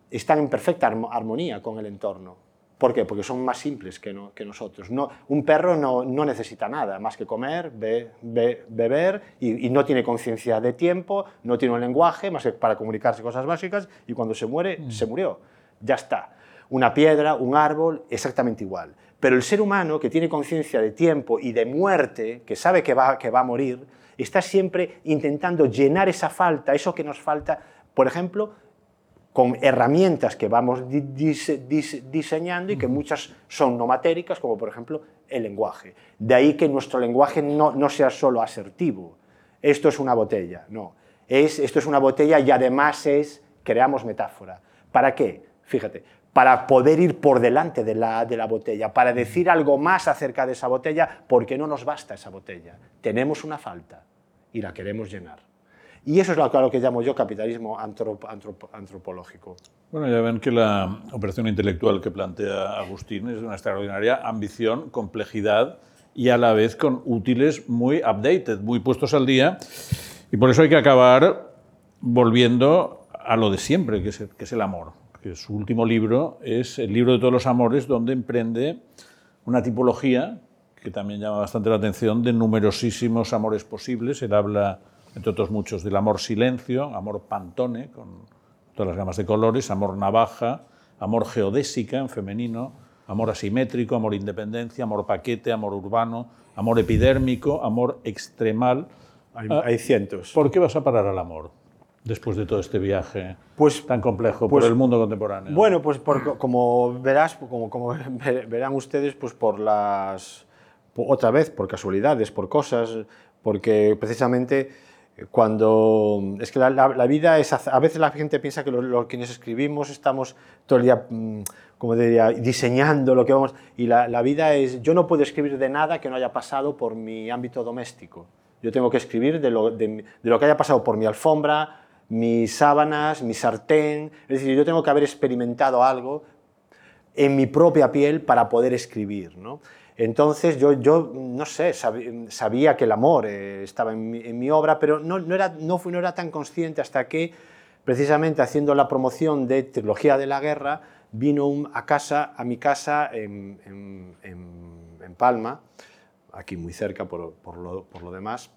están en perfecta armonía con el entorno. ¿Por qué? Porque son más simples que, nosotros. No, un perro no, necesita nada más que comer, beber y, no tiene conciencia de tiempo, no tiene un lenguaje más que para comunicarse cosas básicas y cuando se muere, mm. se murió. Ya está. Una piedra, un árbol, exactamente igual. Pero el ser humano que tiene conciencia de tiempo y de muerte, que sabe que va, que va a morir, está siempre intentando llenar esa falta, eso que nos falta, por ejemplo, con herramientas que vamos diseñando y que muchas son no matéricas, como por ejemplo el lenguaje. De ahí que nuestro lenguaje no, no sea solo asertivo. Esto es una botella, no. Es, esto es una botella y además es, creamos metáfora. ¿Para qué? Fíjate, para poder ir por delante de la, de la botella, para decir algo más acerca de esa botella, porque no nos basta esa botella. Tenemos una falta y la queremos llenar. Y eso es lo, que llamo yo capitalismo antropológico. Bueno, ya ven que la operación intelectual que plantea Agustín es una extraordinaria ambición, complejidad y a la vez con útiles muy updated, muy puestos al día. Y por eso hay que acabar volviendo a lo de siempre, que es, que es el amor. Que su último libro es el libro de todos los amores, donde emprende una tipología que también llama bastante la atención de numerosísimos amores posibles. Él habla entre otros muchos, del amor silencio, amor pantone, con todas las gamas de colores, amor navaja, amor geodésica en femenino, amor asimétrico, amor independencia, amor paquete, amor urbano, amor epidérmico, amor extremal. Hay, hay cientos. ¿Por qué vas a parar al amor? después de todo este viaje pues, tan complejo pues, por el mundo contemporáneo? Bueno, pues como verás, como, como verán ustedes, pues por las otra vez por casualidades, por cosas, porque precisamente cuando es que la, vida es a veces la gente piensa que los, quienes escribimos estamos todo el día mm, como diría diseñando lo que vamos y la, la, vida es yo no puedo escribir de nada que no haya pasado por mi ámbito doméstico yo tengo que escribir de lo, de, lo que haya pasado por mi alfombra mis sábanas mi sartén es decir yo tengo que haber experimentado algo en mi propia piel para poder escribir ¿no? Entonces yo, yo no sé, sabía que el amor eh, estaba en mi, obra, pero no, no, era, no, no era tan consciente hasta que, precisamente haciendo la promoción de Trilogía de la Guerra, vino a, casa, a mi casa en, en, en, Palma, aquí muy cerca por, por, lo, por lo, demás,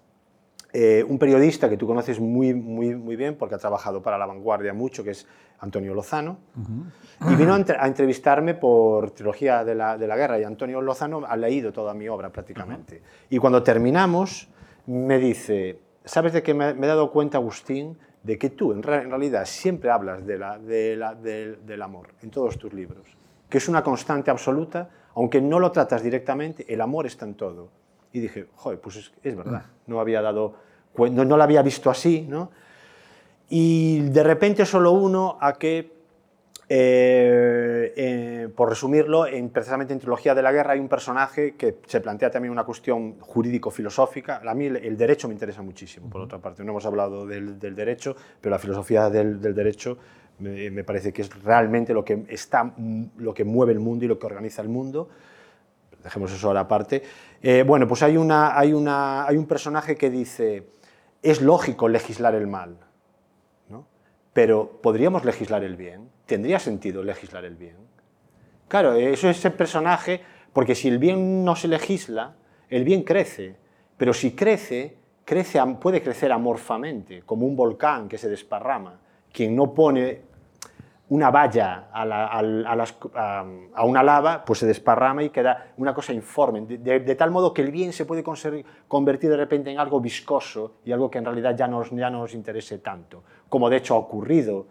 eh, un periodista que tú conoces muy, muy, muy bien porque ha trabajado para La Vanguardia mucho, que es Antonio Lozano, y vino a, entrevistarme por Trilogía de la, de la, Guerra, y Antonio Lozano ha leído toda mi obra prácticamente. Y cuando terminamos, me dice, ¿sabes de qué me, he dado cuenta, Agustín? De que tú, en, realidad, siempre hablas de la, de la, del amor en todos tus libros, que es una constante absoluta, aunque no lo tratas directamente, el amor está en todo. Y dije, joder, pues es, es verdad, no había dado, no, no lo había visto así, ¿no? Y de repente solo uno a que, eh, eh, por resumirlo, en, precisamente en Trilogía de la Guerra hay un personaje que se plantea también una cuestión jurídico-filosófica. A mí el, derecho me interesa muchísimo, por otra parte. No hemos hablado del, derecho, pero la filosofía del, derecho me, me, parece que es realmente lo que, está, lo que mueve el mundo y lo que organiza el mundo dejemos eso ahora aparte. Eh, bueno, pues hay, un personaje que dice, es lógico legislar el mal, ¿no? pero ¿podríamos legislar el bien? ¿Tendría sentido legislar el bien? Claro, eso es ese personaje, porque si el bien no se legisla, el bien crece, pero si crece, crece puede crecer amorfamente, como un volcán que se desparrama. Quien no pone una valla a, una lava, pues se desparrama y queda una cosa informe, de, tal modo que el bien se puede convertir de repente en algo viscoso y algo que en realidad ya, no nos interese tanto, como de hecho ha ocurrido,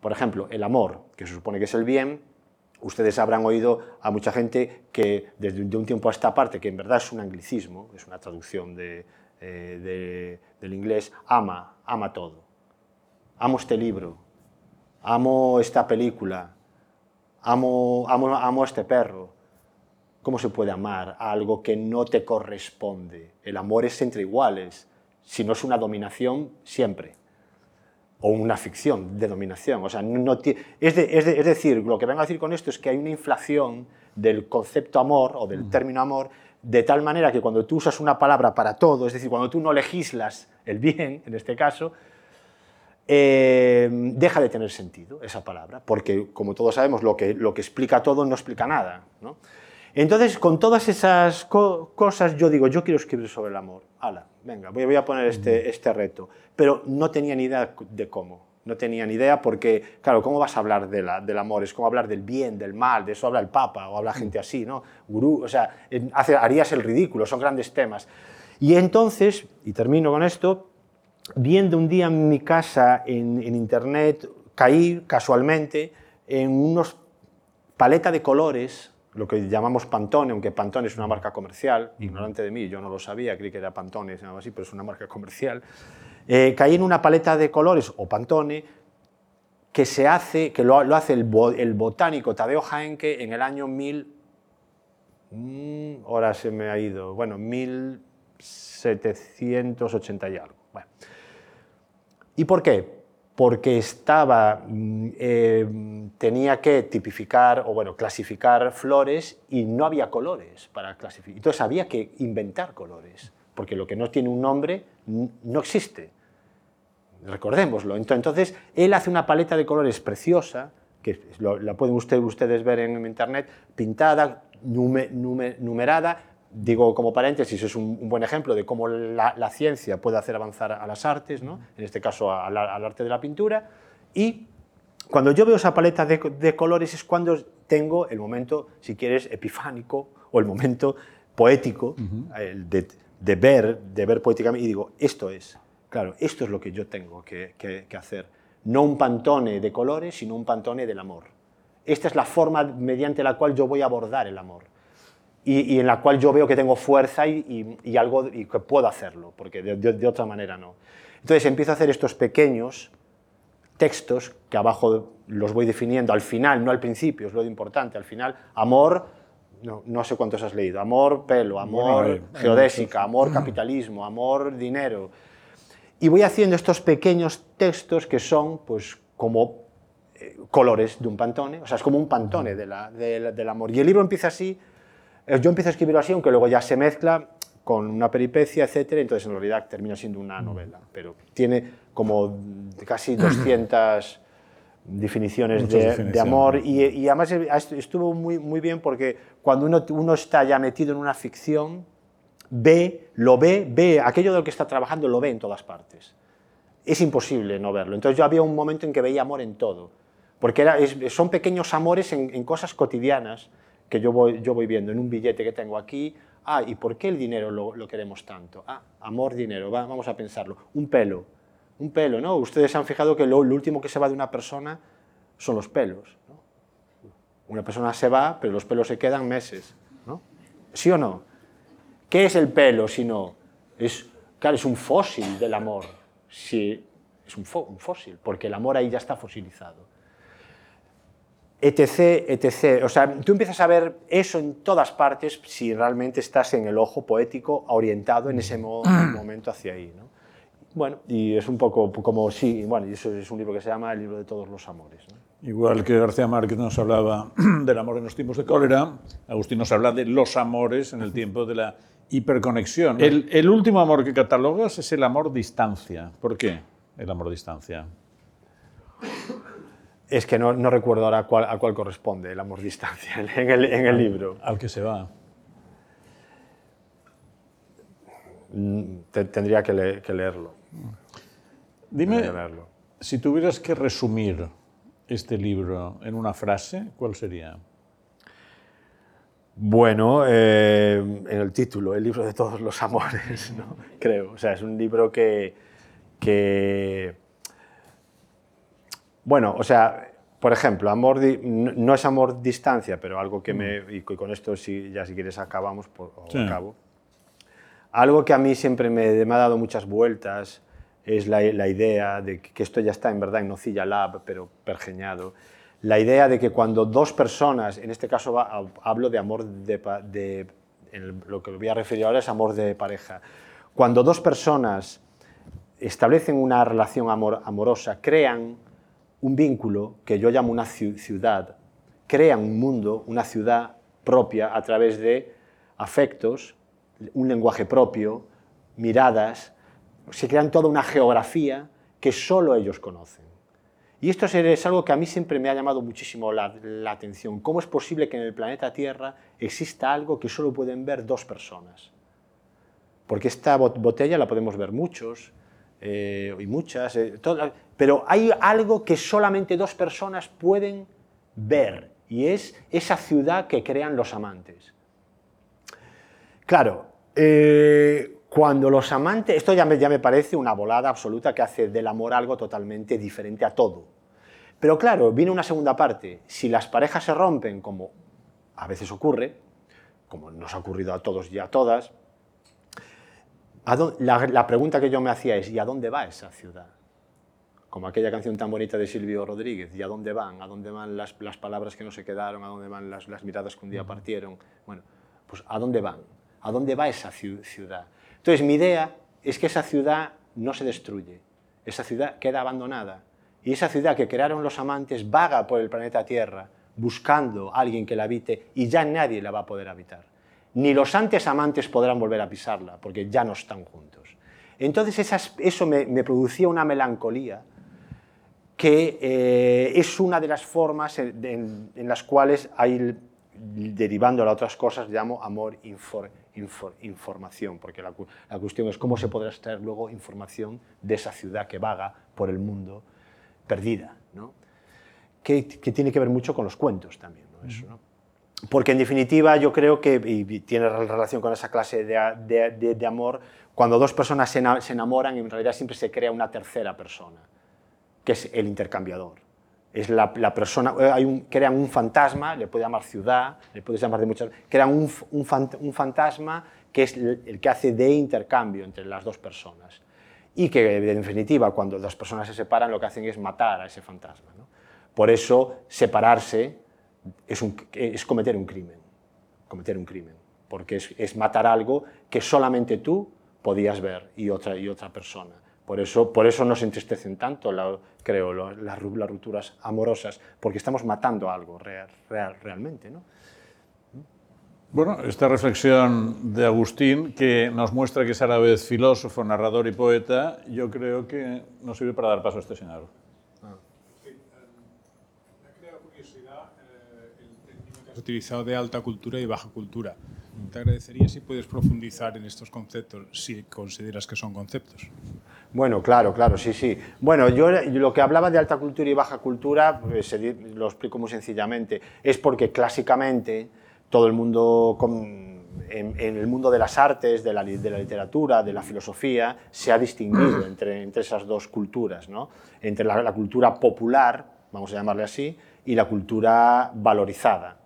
por ejemplo, el amor, que se supone que es el bien, ustedes habrán oído a mucha gente que desde un tiempo a esta parte, que en verdad es un anglicismo, es una traducción eh, del inglés, ama, ama todo. Amo este libro, amo esta película, amo, amo, amo a este perro. ¿Cómo se puede amar a algo que no te corresponde? El amor es entre iguales. Si no es una dominación, siempre. O una ficción de dominación. O sea, no, es, es, decir, lo que vengo a decir con esto es que hay una inflación del concepto amor o del término amor de tal manera que cuando tú usas una palabra para todo, es decir, cuando tú no legislas el bien, en este caso, eh, deja de tener sentido esa palabra, porque como todos sabemos, lo que, lo que explica todo no explica nada. Entonces, con todas esas cosas, yo digo, yo quiero escribir sobre el amor. Hala, venga, voy, voy a poner este, este reto. Pero no tenía ni idea de cómo. No tenía ni idea porque, claro, ¿cómo vas a hablar de la, del amor? Es como hablar del bien, del mal, de eso habla el Papa o habla gente así, ¿no? Gurú, o sea, harías el ridículo, son grandes temas. Y entonces, y termino con esto, viendo un día en mi casa en, internet, caí casualmente en unos paleta de colores, lo que llamamos Pantone, aunque Pantone es una marca comercial, ignorante de mí, yo no lo sabía, creí que era Pantone, algo así, pero es una marca comercial. Eh, caí en una paleta de colores, o Pantone, que se hace, que lo, hace el, botánico Tadeo Jaenke en el año 1000, mm, ahora se me ha ido, bueno, 1780 y algo. Bueno. ¿Y por qué? Porque estaba, eh, tenía que tipificar o bueno, clasificar flores y no había colores para clasificar. Entonces había que inventar colores, porque lo que no tiene un nombre no existe. Recordémoslo. Entonces, él hace una paleta de colores preciosa, que la pueden ustedes ver en internet, pintada, numerada, digo como paréntesis, es un, buen ejemplo de cómo la, ciencia puede hacer avanzar a las artes, ¿no? en este caso al, arte de la pintura, y cuando yo veo esa paleta de, colores es cuando tengo el momento, si quieres, epifánico o el momento poético de, ver, de ver poéticamente y digo, esto es, claro, esto es lo que yo tengo que, que hacer. No un pantone de colores, sino un pantone del amor. Esta es la forma mediante la cual yo voy a abordar el amor y, en la cual yo veo que tengo fuerza y, y algo y que puedo hacerlo, porque de, de, otra manera no. Entonces empiezo a hacer estos pequeños textos que abajo los voy definiendo al final, no al principio, es lo importante, al final, amor, no, no sé cuántos has leído, amor pelo, amor geodésica, amor capitalismo, amor dinero. Y voy haciendo estos pequeños textos que son pues como eh, colores de un pantone, o sea, es como un pantone de la, del amor. Y el libro empieza así, yo empiezo a escribirlo así, aunque luego ya se mezcla con una peripecia, etcétera, entonces en realidad termina siendo una novela, pero tiene como casi 200 definiciones de, amor y, además estuvo muy, muy bien porque cuando uno, uno está ya metido en una ficción, ve, lo ve, ve, aquello de lo que está trabajando lo ve en todas partes. Es imposible no verlo. Entonces yo había un momento en que veía amor en todo, porque era, son pequeños amores en, en cosas cotidianas que yo voy, yo voy viendo en un billete que tengo aquí, ah, ¿y por qué el dinero lo, queremos tanto? Ah, amor, dinero, va, vamos a pensarlo. Un pelo, un pelo, ¿no? Ustedes han fijado que lo, último que se va de una persona son los pelos. Una persona se va, pero los pelos se quedan meses, ¿no? ¿Sí o no? ¿Qué es el pelo si no? Es, claro, es un fósil del amor. Sí, es un, un fósil, porque el amor ahí ya está fosilizado etc, etc. O sea, tú empiezas a ver eso en todas partes si realmente estás en el ojo poético orientado en ese mm. momento hacia ahí. ¿no? Bueno, y es un poco como, sí, bueno, y eso es un libro que se llama El libro de todos los amores. ¿no? Igual que García Márquez nos hablaba del amor en los tiempos de cólera, Agustín nos habla de los amores en el tiempo de la hiperconexión. El, el último amor que catalogas es el amor distancia. ¿Por qué el amor distancia? Es que no, no recuerdo ahora a cuál, a cuál, corresponde el amor distancia en el, en el libro. Al que se va. Mm, tendría que, le, que leerlo. Dime, leerlo. si tuvieras que resumir este libro en una frase, ¿cuál sería? Bueno, eh, en el título, el libro de todos los amores, ¿no? creo. O sea, es un libro que, que bueno, o sea, por ejemplo, amor no es amor distancia, pero algo que me y con esto si ya si quieres acabamos por, o sí. acabo. Algo que a mí siempre me, me ha dado muchas vueltas es la, la, idea de que esto ya está en verdad en Nocilla Lab, pero pergeñado. La idea de que cuando dos personas, en este caso va, hablo de amor de, de en lo que voy a referir ahora es amor de pareja. Cuando dos personas establecen una relación amor, amorosa, crean un vínculo que yo llamo una ciudad, crean un mundo, una ciudad propia a través de afectos, un lenguaje propio, miradas, se crean toda una geografía que solo ellos conocen. Y esto es algo que a mí siempre me ha llamado muchísimo la, atención. ¿Cómo es posible que en el planeta Tierra exista algo que solo pueden ver dos personas? Porque esta botella la podemos ver muchos eh, y muchas, eh, pero hay algo que solamente dos personas pueden ver y es esa ciudad que crean los amantes. Claro, eh, cuando los amantes, esto ya me, ya me parece una volada absoluta que hace del amor algo totalmente diferente a todo. Pero claro, viene una segunda parte. Si las parejas se rompen, como a veces ocurre, como nos ha ocurrido a todos y a todas, ¿a dónde, la, la pregunta que yo me hacía es, ¿y a dónde va esa ciudad? como aquella canción tan bonita de Silvio Rodríguez, ¿y a dónde van? ¿A dónde van las, las palabras que no se quedaron? ¿A dónde van las, las, miradas que un día partieron? Bueno, pues ¿a dónde van? ¿A dónde va esa ciudad? Entonces mi idea es que esa ciudad no se destruye, esa ciudad queda abandonada. Y esa ciudad que crearon los amantes vaga por el planeta Tierra buscando a alguien que la habite y ya nadie la va a poder habitar. Ni los antes amantes podrán volver a pisarla porque ya no están juntos. Entonces esas, eso me, me producía una melancolía que eh, es una de las formas en, en, en, las cuales hay, derivando a otras cosas, llamo amor infor, infor, información, porque la, la, cuestión es cómo se podrá extraer luego información de esa ciudad que vaga por el mundo perdida, ¿no? que, que tiene que ver mucho con los cuentos también. ¿no? Eso, ¿no? Porque en definitiva yo creo que, y tiene relación con esa clase de, de, amor, cuando dos personas se, enamoran, en realidad siempre se crea una tercera persona que es el intercambiador. Es la, persona, eh, hay un, crean un fantasma, le puedes llamar ciudad, le puedes llamar de muchas... Crean un, un, fant, un fantasma que es el, que hace de intercambio entre las dos personas. Y que, en definitiva, cuando las personas se separan, lo que hacen es matar a ese fantasma. Por eso, separarse es, un, es cometer un crimen. Cometer un crimen. Porque es, es matar algo que solamente tú podías ver y otra, y otra persona. Por eso, por eso nos entristecen tanto, la, creo, las, las rupturas amorosas, porque estamos matando algo real, real, realmente. ¿no? Bueno, esta reflexión de Agustín, que nos muestra que es a la vez filósofo, narrador y poeta, yo creo que nos sirve para dar paso a este señor. Ah. Sí, me ha creado curiosidad eh, el término que has utilizado de alta cultura y baja cultura. Te agradecería si puedes profundizar en estos conceptos, si consideras que son conceptos. Bueno, claro, claro, sí, sí. Bueno, yo, lo que hablaba de alta cultura y baja cultura, pues, lo explico muy sencillamente, es porque clásicamente todo el mundo, en, en el mundo de las artes, de la, de la, literatura, de la filosofía, se ha distinguido entre, entre esas dos culturas, ¿no? entre la, la cultura popular, vamos a llamarle así, y la cultura valorizada.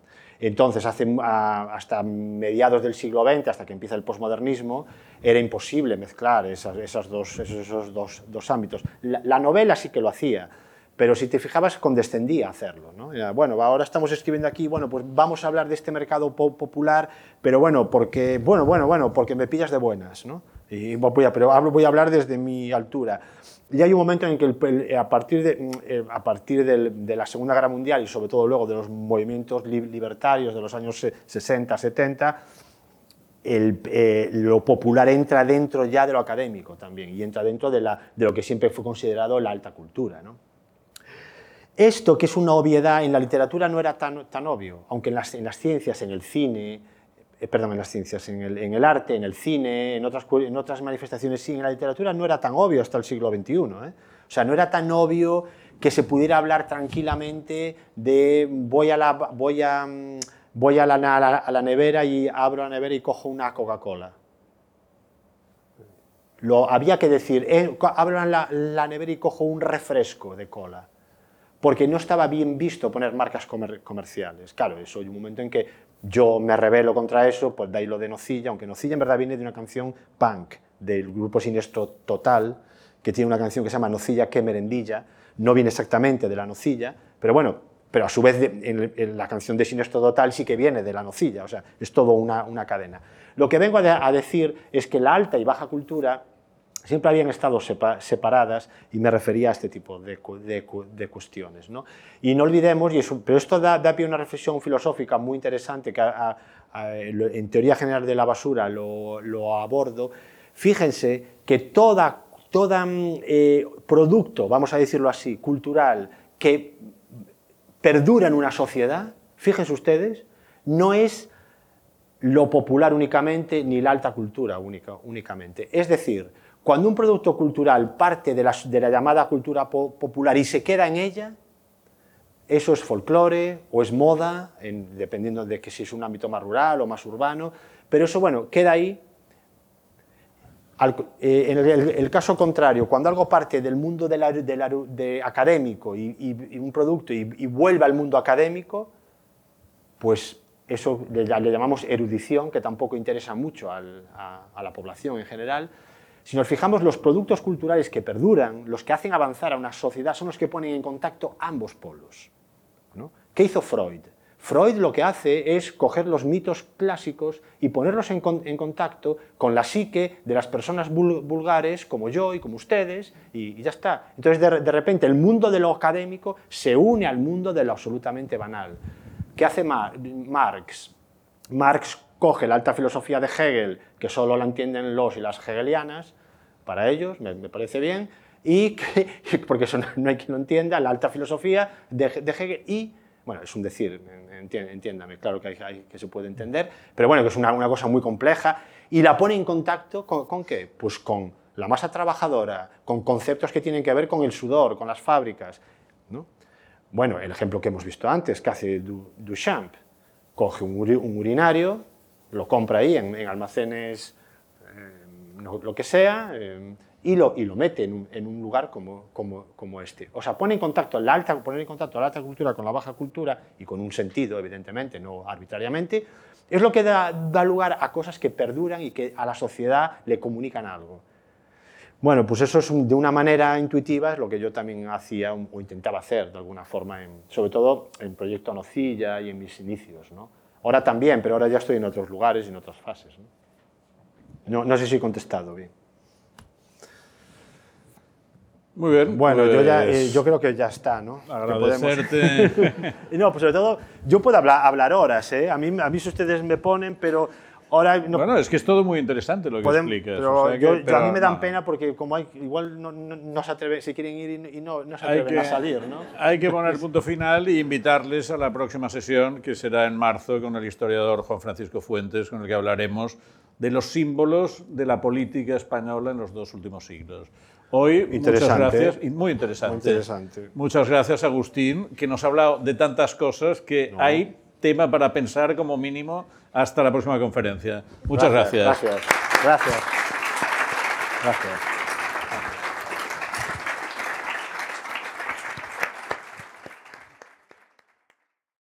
Entonces, hace, hasta mediados del siglo XX, hasta que empieza el posmodernismo, era imposible mezclar esos, dos, ámbitos. La, la, novela sí que lo hacía, pero si te fijabas, condescendía hacerlo. ¿no? Bueno, ahora estamos escribiendo aquí, bueno, pues vamos a hablar de este mercado po popular, pero bueno, porque, bueno, bueno, bueno, porque me pillas de buenas. ¿no? Y voy a hablar desde mi altura. Y hay un momento en que a partir, de, eh, a partir del, de la Segunda Guerra Mundial y sobre todo luego de los movimientos libertarios de los años 60, 70, el, eh, lo popular entra dentro ya de lo académico también y entra dentro de lo que siempre fue considerado la alta cultura. ¿no? Esto, que es una obviedad, en la literatura no era tan, tan obvio, aunque en las, en las ciencias, en el cine, eh, perdón, en las ciencias, en el, en el, arte, en el cine, en otras, en otras manifestaciones sí, en la literatura no era tan obvio hasta el siglo XXI. ¿eh? O sea, no era tan obvio que se pudiera hablar tranquilamente de voy a la, voy a, voy a la, a la, nevera y abro la nevera y cojo una Coca-Cola. Lo había que decir, eh, abro la, la nevera y cojo un refresco de cola porque no estaba bien visto poner marcas comerciales. Claro, eso hay un momento en que yo me rebelo contra eso, pues de ahí lo de Nocilla, aunque Nocilla en verdad viene de una canción punk del grupo Sinestro Total, que tiene una canción que se llama Nocilla que merendilla, no viene exactamente de la Nocilla, pero bueno, pero a su vez en, la canción de Sinestro Total sí que viene de la Nocilla, o sea, es todo una, una cadena. Lo que vengo a decir es que la alta y baja cultura siempre habían estado separadas y me refería a este tipo de, de, cuestiones. ¿no? Y no olvidemos, y eso, pero esto da, da, pie a una reflexión filosófica muy interesante que en teoría general de la basura lo, abordo, fíjense que toda, toda eh, producto, vamos a decirlo así, cultural, que perdura en una sociedad, fíjense ustedes, no es lo popular únicamente ni la alta cultura única, únicamente. Es decir, cuando un producto cultural parte de la, llamada cultura popular y se queda en ella, eso es folclore o es moda, dependiendo de que si es un ámbito más rural o más urbano, pero eso, bueno, queda ahí. Eh, en el, caso contrario, cuando algo parte del mundo de académico y, un producto y, vuelve al mundo académico, pues eso le, llamamos erudición, que tampoco interesa mucho a la población en general, si nos fijamos, los productos culturales que perduran, los que hacen avanzar a una sociedad, son los que ponen en contacto ambos polos. ¿no? ¿Qué hizo Freud? Freud lo que hace es coger los mitos clásicos y ponerlos en, contacto con la psique de las personas vulgares como yo y como ustedes, y, ya está. Entonces, de, de, repente, el mundo de lo académico se une al mundo de lo absolutamente banal. ¿Qué hace Marx? Marx coge la alta filosofía de Hegel, que solo la entienden los y las hegelianas, para ellos, me, parece bien, y porque eso no, hay quien lo entienda, la alta filosofía de, Hegel y, bueno, es un decir, entiéndame, claro que, hay, que se puede entender, pero bueno, que es una, una, cosa muy compleja, y la pone en contacto con, con qué? Pues con la masa trabajadora, con conceptos que tienen que ver con el sudor, con las fábricas. ¿no? Bueno, el ejemplo que hemos visto antes, que hace Duchamp, coge un, un urinario, lo compra ahí en, almacenes, eh, lo que sea, eh, y, lo, y lo mete en un, en un lugar como, como, este. O sea, pone en contacto la alta, poner en contacto la alta cultura con la baja cultura y con un sentido, evidentemente, no arbitrariamente, es lo que da, da lugar a cosas que perduran y que a la sociedad le comunican algo. Bueno, pues eso es de una manera intuitiva es lo que yo también hacía o intentaba hacer de alguna forma, sobre todo en Proyecto Nocilla y en mis inicios. ¿no? Ahora también, pero ahora ya estoy en otros lugares y en otras fases. No, no, sé si he contestado bien. Muy bien. Bueno, yo, ya, eh, pues yo, creo que ya está, ¿no? Agradecerte. no, pues sobre todo, yo puedo hablar, hablar horas, ¿eh? A mí, a mí si ustedes me ponen, pero bueno, es que es todo muy interesante lo que explicas. Pero, yo, a mí me dan pena porque como hay, igual no, no, se atreven, si quieren ir y no, no se atreven a salir, ¿no? Hay que poner punto final y invitarles a la próxima sesión que será en marzo con el historiador Juan Francisco Fuentes, con el que hablaremos de los símbolos de la política española en los dos últimos siglos. Hoy, muchas gracias, y muy interesante. muy interesante. Muchas gracias, Agustín, que nos ha hablado de tantas cosas que hay tema para pensar como mínimo hasta la próxima conferencia. Muchas gracias. Gracias. Gracias. gracias.